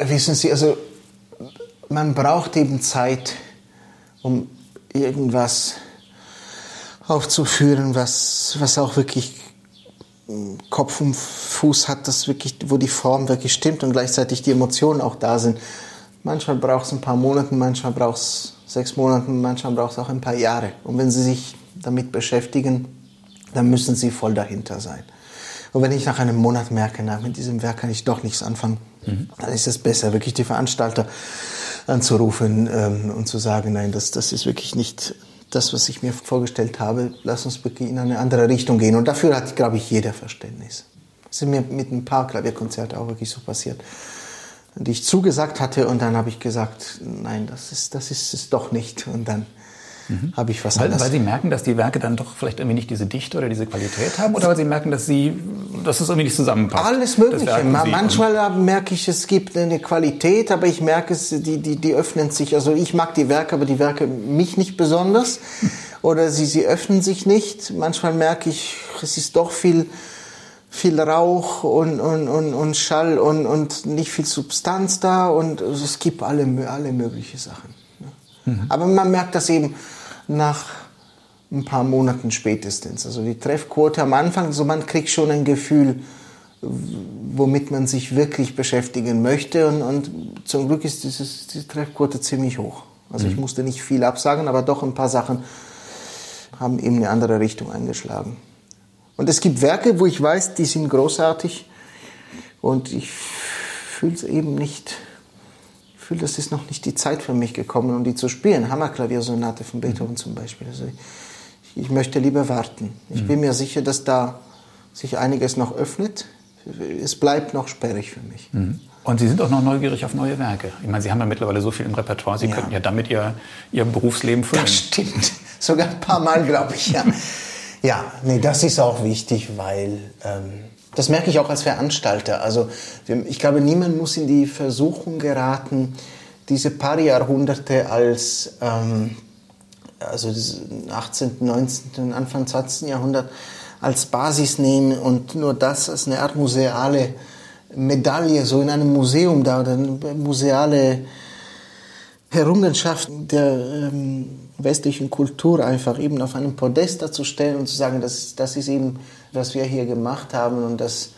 wissen Sie, also man braucht eben Zeit, um irgendwas aufzuführen, was, was auch wirklich Kopf und Fuß hat, das wirklich, wo die Form wirklich stimmt und gleichzeitig die Emotionen auch da sind. Manchmal braucht es ein paar Monate, manchmal braucht es sechs Monate, manchmal braucht es auch ein paar Jahre. Und wenn Sie sich damit beschäftigen, dann müssen Sie voll dahinter sein. Und wenn ich nach einem Monat merke, na, mit diesem Werk kann ich doch nichts anfangen, mhm. dann ist es besser, wirklich die Veranstalter anzurufen ähm, und zu sagen, nein, das, das ist wirklich nicht das, was ich mir vorgestellt habe. Lass uns wirklich in eine andere Richtung gehen. Und dafür hat, glaube ich, jeder Verständnis. Das ist mir mit ein paar Klavierkonzerten auch wirklich so passiert. Die ich zugesagt hatte und dann habe ich gesagt, nein, das ist, das ist es doch nicht. Und dann mhm. habe ich was weil, anderes. Weil Sie merken, dass die Werke dann doch vielleicht irgendwie nicht diese Dichte oder diese Qualität haben oder weil Sie merken, dass Sie, dass es irgendwie nicht zusammenpasst? Alles Mögliche. Manchmal merke ich, es gibt eine Qualität, aber ich merke es, die, die, die öffnen sich. Also ich mag die Werke, aber die Werke mich nicht besonders. Oder sie, sie öffnen sich nicht. Manchmal merke ich, es ist doch viel, viel Rauch und, und, und, und Schall und, und nicht viel Substanz da und es gibt alle, alle mögliche Sachen. Mhm. Aber man merkt das eben, nach ein paar Monaten spätestens. Also die Treffquote am Anfang, so man kriegt schon ein Gefühl, womit man sich wirklich beschäftigen möchte. Und, und zum Glück ist dieses, die Treffquote ziemlich hoch. Also mhm. ich musste nicht viel absagen, aber doch ein paar Sachen haben eben eine andere Richtung eingeschlagen. Und es gibt Werke, wo ich weiß, die sind großartig und ich fühle es eben nicht fühle, das ist noch nicht die Zeit für mich gekommen, um die zu spielen. Hammerklaviersonate von Beethoven mhm. zum Beispiel. Also ich, ich, möchte lieber warten. Ich mhm. bin mir sicher, dass da sich einiges noch öffnet. Es bleibt noch sperrig für mich. Mhm. Und Sie sind auch noch neugierig auf neue Werke. Ich meine, Sie haben ja mittlerweile so viel im Repertoire, Sie ja. könnten ja damit Ihr, Ihr Berufsleben füllen. Das stimmt. <laughs> Sogar ein paar Mal, glaube ich, ja. <laughs> ja, nee, das ist auch wichtig, weil ähm, das merke ich auch als Veranstalter. Also ich glaube, niemand muss in die Versuchung geraten, diese paar Jahrhunderte als ähm, also 18., 19., Anfang 20. Jahrhundert als Basis nehmen und nur das als eine Art museale Medaille so in einem Museum da oder eine museale Errungenschaft der ähm, westlichen Kultur einfach eben auf einem Podest darzustellen und zu sagen, das, das ist eben was wir hier gemacht haben und das,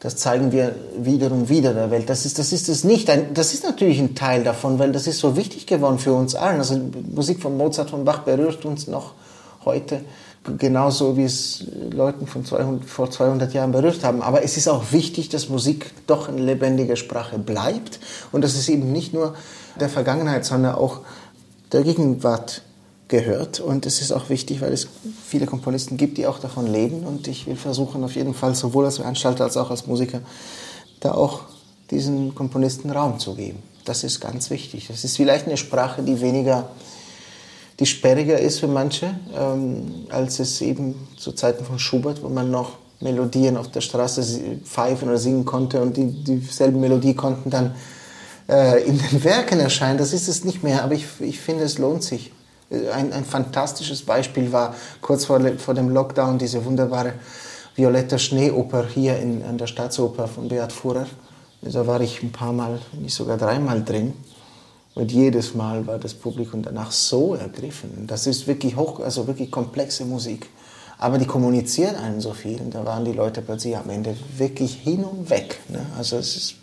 das zeigen wir wieder und wieder der Welt. Das ist, das ist es nicht. Ein, das ist natürlich ein Teil davon, weil das ist so wichtig geworden für uns allen. Also Musik von Mozart, von Bach berührt uns noch heute genauso wie es Leuten von 200, vor 200 Jahren berührt haben. Aber es ist auch wichtig, dass Musik doch eine lebendige Sprache bleibt und dass es eben nicht nur der Vergangenheit, sondern auch der Gegenwart gehört. Und es ist auch wichtig, weil es viele Komponisten gibt, die auch davon leben. Und ich will versuchen, auf jeden Fall sowohl als Veranstalter als auch als Musiker, da auch diesen Komponisten Raum zu geben. Das ist ganz wichtig. Das ist vielleicht eine Sprache, die weniger, die sperriger ist für manche, ähm, als es eben zu Zeiten von Schubert, wo man noch Melodien auf der Straße pfeifen oder singen konnte und die dieselbe Melodie konnten dann äh, in den Werken erscheinen. Das ist es nicht mehr, aber ich, ich finde, es lohnt sich ein, ein fantastisches Beispiel war kurz vor, vor dem Lockdown diese wunderbare Violetta Schneeoper hier in, an der Staatsoper von Beat Fuhrer. Da war ich ein paar Mal, nicht sogar dreimal drin. Und jedes Mal war das Publikum danach so ergriffen. Das ist wirklich hoch, also wirklich komplexe Musik. Aber die kommuniziert einen so viel. Und da waren die Leute plötzlich am Ende wirklich hin und weg. Ne? Also es ist,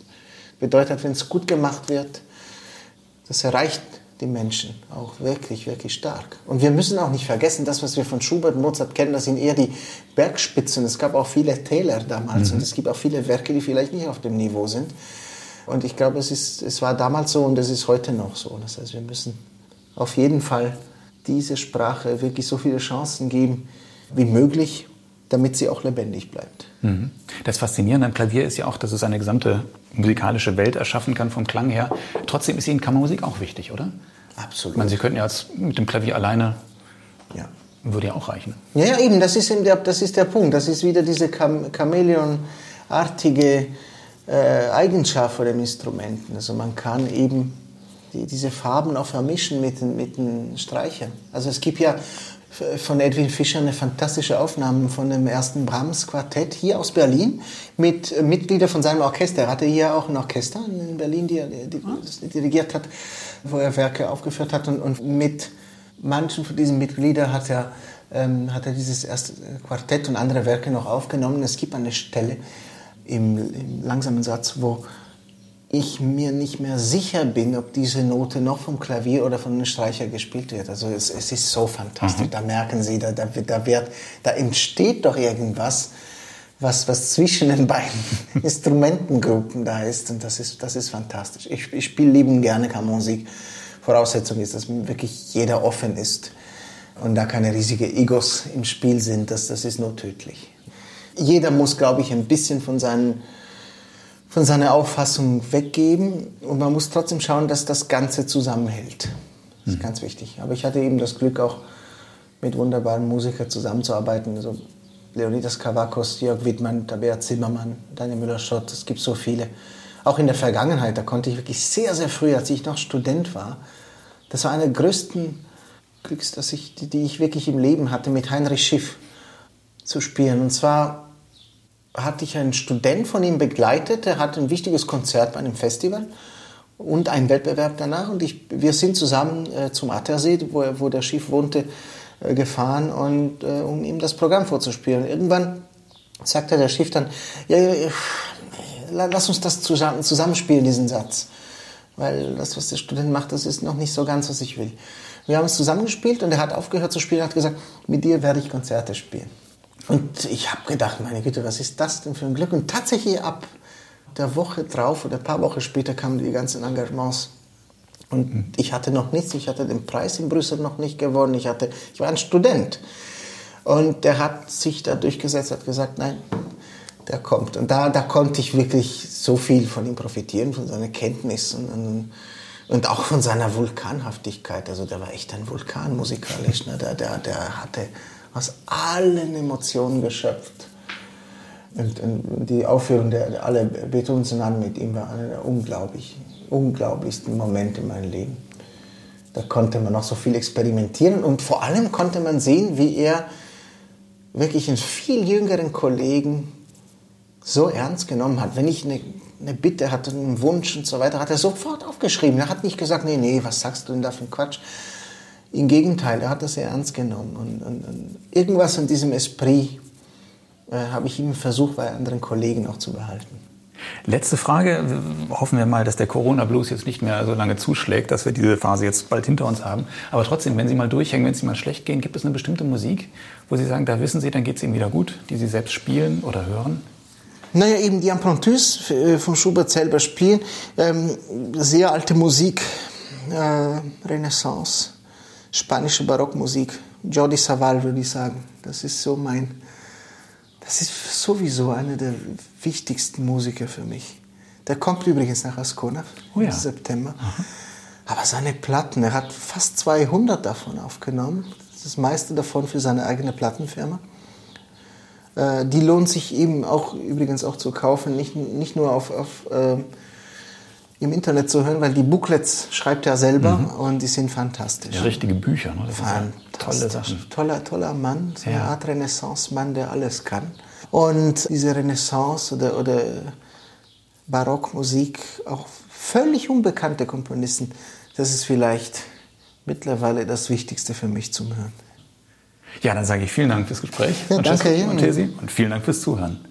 bedeutet, wenn es gut gemacht wird, das erreicht die Menschen auch wirklich, wirklich stark. Und wir müssen auch nicht vergessen, das, was wir von Schubert und Mozart kennen, das sind eher die Bergspitzen. Es gab auch viele Täler damals mhm. und es gibt auch viele Werke, die vielleicht nicht auf dem Niveau sind. Und ich glaube, es, ist, es war damals so und es ist heute noch so. Das heißt, wir müssen auf jeden Fall diese Sprache wirklich so viele Chancen geben wie möglich, damit sie auch lebendig bleibt. Mhm. Das Faszinierende am Klavier ist ja auch, dass es eine gesamte musikalische Welt erschaffen kann vom Klang her. Trotzdem ist Ihnen Kammermusik auch wichtig, oder? Absolut. Meine, Sie könnten ja als, mit dem Klavier alleine, ja. würde ja auch reichen. Ja, ja, eben, das ist, der, das ist der Punkt. Das ist wieder diese Cham Chamäleon-artige äh, Eigenschaft von den Instrumenten. Also man kann eben die, diese Farben auch vermischen mit, mit den Streichern. Also es gibt ja von Edwin Fischer eine fantastische Aufnahme von dem ersten Brahms-Quartett hier aus Berlin mit äh, Mitgliedern von seinem Orchester. Er hatte hier auch ein Orchester in Berlin, die er die dirigiert hat, wo er Werke aufgeführt hat und, und mit manchen von diesen Mitgliedern hat er, ähm, hat er dieses erste Quartett und andere Werke noch aufgenommen. Es gibt eine Stelle im, im langsamen Satz, wo ich mir nicht mehr sicher bin, ob diese Note noch vom Klavier oder von einem Streicher gespielt wird. Also es, es ist so fantastisch. Mhm. Da merken Sie, da, da, da, wird, da entsteht doch irgendwas, was, was zwischen den beiden <laughs> Instrumentengruppen da ist. Und das ist, das ist fantastisch. Ich, ich spiele lieben gerne Kammermusik. Voraussetzung ist, dass wirklich jeder offen ist und da keine riesigen Egos im Spiel sind. Das, das ist nur tödlich. Jeder muss, glaube ich, ein bisschen von seinen von seiner Auffassung weggeben und man muss trotzdem schauen, dass das Ganze zusammenhält. Das ist mhm. ganz wichtig. Aber ich hatte eben das Glück, auch mit wunderbaren Musikern zusammenzuarbeiten. Also Leonidas Kavakos, Jörg Wittmann, Tabea Zimmermann, Daniel Müller-Schott, es gibt so viele. Auch in der Vergangenheit, da konnte ich wirklich sehr, sehr früh, als ich noch Student war, das war eine der größten Glücks, dass ich, die, die ich wirklich im Leben hatte, mit Heinrich Schiff zu spielen. Und zwar hatte ich einen Student von ihm begleitet, der hatte ein wichtiges Konzert bei einem Festival und einen Wettbewerb danach. Und ich, wir sind zusammen äh, zum Attersee, wo, wo der Schiff wohnte, äh, gefahren, und, äh, um ihm das Programm vorzuspielen. Irgendwann sagte der Schiff dann, ja, ja, ja, lass uns das zusammen, zusammenspielen, diesen Satz. Weil das, was der Student macht, das ist noch nicht so ganz, was ich will. Wir haben es zusammengespielt und er hat aufgehört zu spielen und hat gesagt, mit dir werde ich Konzerte spielen. Und ich habe gedacht, meine Güte, was ist das denn für ein Glück? Und tatsächlich ab der Woche drauf oder ein paar Wochen später kamen die ganzen Engagements. Und ich hatte noch nichts, ich hatte den Preis in Brüssel noch nicht gewonnen, ich, hatte, ich war ein Student. Und der hat sich da durchgesetzt, hat gesagt, nein, der kommt. Und da, da konnte ich wirklich so viel von ihm profitieren, von seiner Kenntnis und, und, und auch von seiner Vulkanhaftigkeit. Also der war echt ein Vulkan musikalisch. Ne? Der, der, der hatte aus allen Emotionen geschöpft. Und, und die Aufführung der, alle Beethoven mit ihm war einer der unglaublich, unglaublichsten Momente in meinem Leben. Da konnte man noch so viel experimentieren und vor allem konnte man sehen, wie er wirklich einen viel jüngeren Kollegen so ernst genommen hat. Wenn ich eine, eine Bitte hatte, einen Wunsch und so weiter, hat er sofort aufgeschrieben. Er hat nicht gesagt, nee, nee, was sagst du denn da für ein Quatsch, im Gegenteil, er hat das sehr ernst genommen. Und, und, und irgendwas in diesem Esprit äh, habe ich ihm versucht, bei anderen Kollegen auch zu behalten. Letzte Frage. Hoffen wir mal, dass der Corona-Blues jetzt nicht mehr so lange zuschlägt, dass wir diese Phase jetzt bald hinter uns haben. Aber trotzdem, wenn Sie mal durchhängen, wenn es Ihnen mal schlecht gehen, gibt es eine bestimmte Musik, wo Sie sagen, da wissen Sie, dann geht es Ihnen wieder gut, die Sie selbst spielen oder hören? Naja, eben die Impromptus äh, von Schubert selber spielen. Ähm, sehr alte Musik, äh, Renaissance spanische Barockmusik. Jordi Saval würde ich sagen. Das ist so mein, das ist sowieso einer der wichtigsten Musiker für mich. Der kommt übrigens nach Ascona oh ja. im September. Aha. Aber seine Platten, er hat fast 200 davon aufgenommen. Das meiste davon für seine eigene Plattenfirma. Äh, die lohnt sich eben auch übrigens auch zu kaufen, nicht, nicht nur auf, auf äh, im Internet zu hören, weil die Booklets schreibt er selber mhm. und die sind fantastisch. Ja, richtige Bücher, ne? tolle Sachen. Toller, toller Mann, so eine ja. Art Renaissance-Mann, der alles kann. Und diese Renaissance oder, oder Barockmusik, auch völlig unbekannte Komponisten, das ist vielleicht mittlerweile das Wichtigste für mich zum Hören. Ja, dann sage ich vielen Dank fürs Gespräch. Ja, danke, Ihnen. Und vielen Dank fürs Zuhören.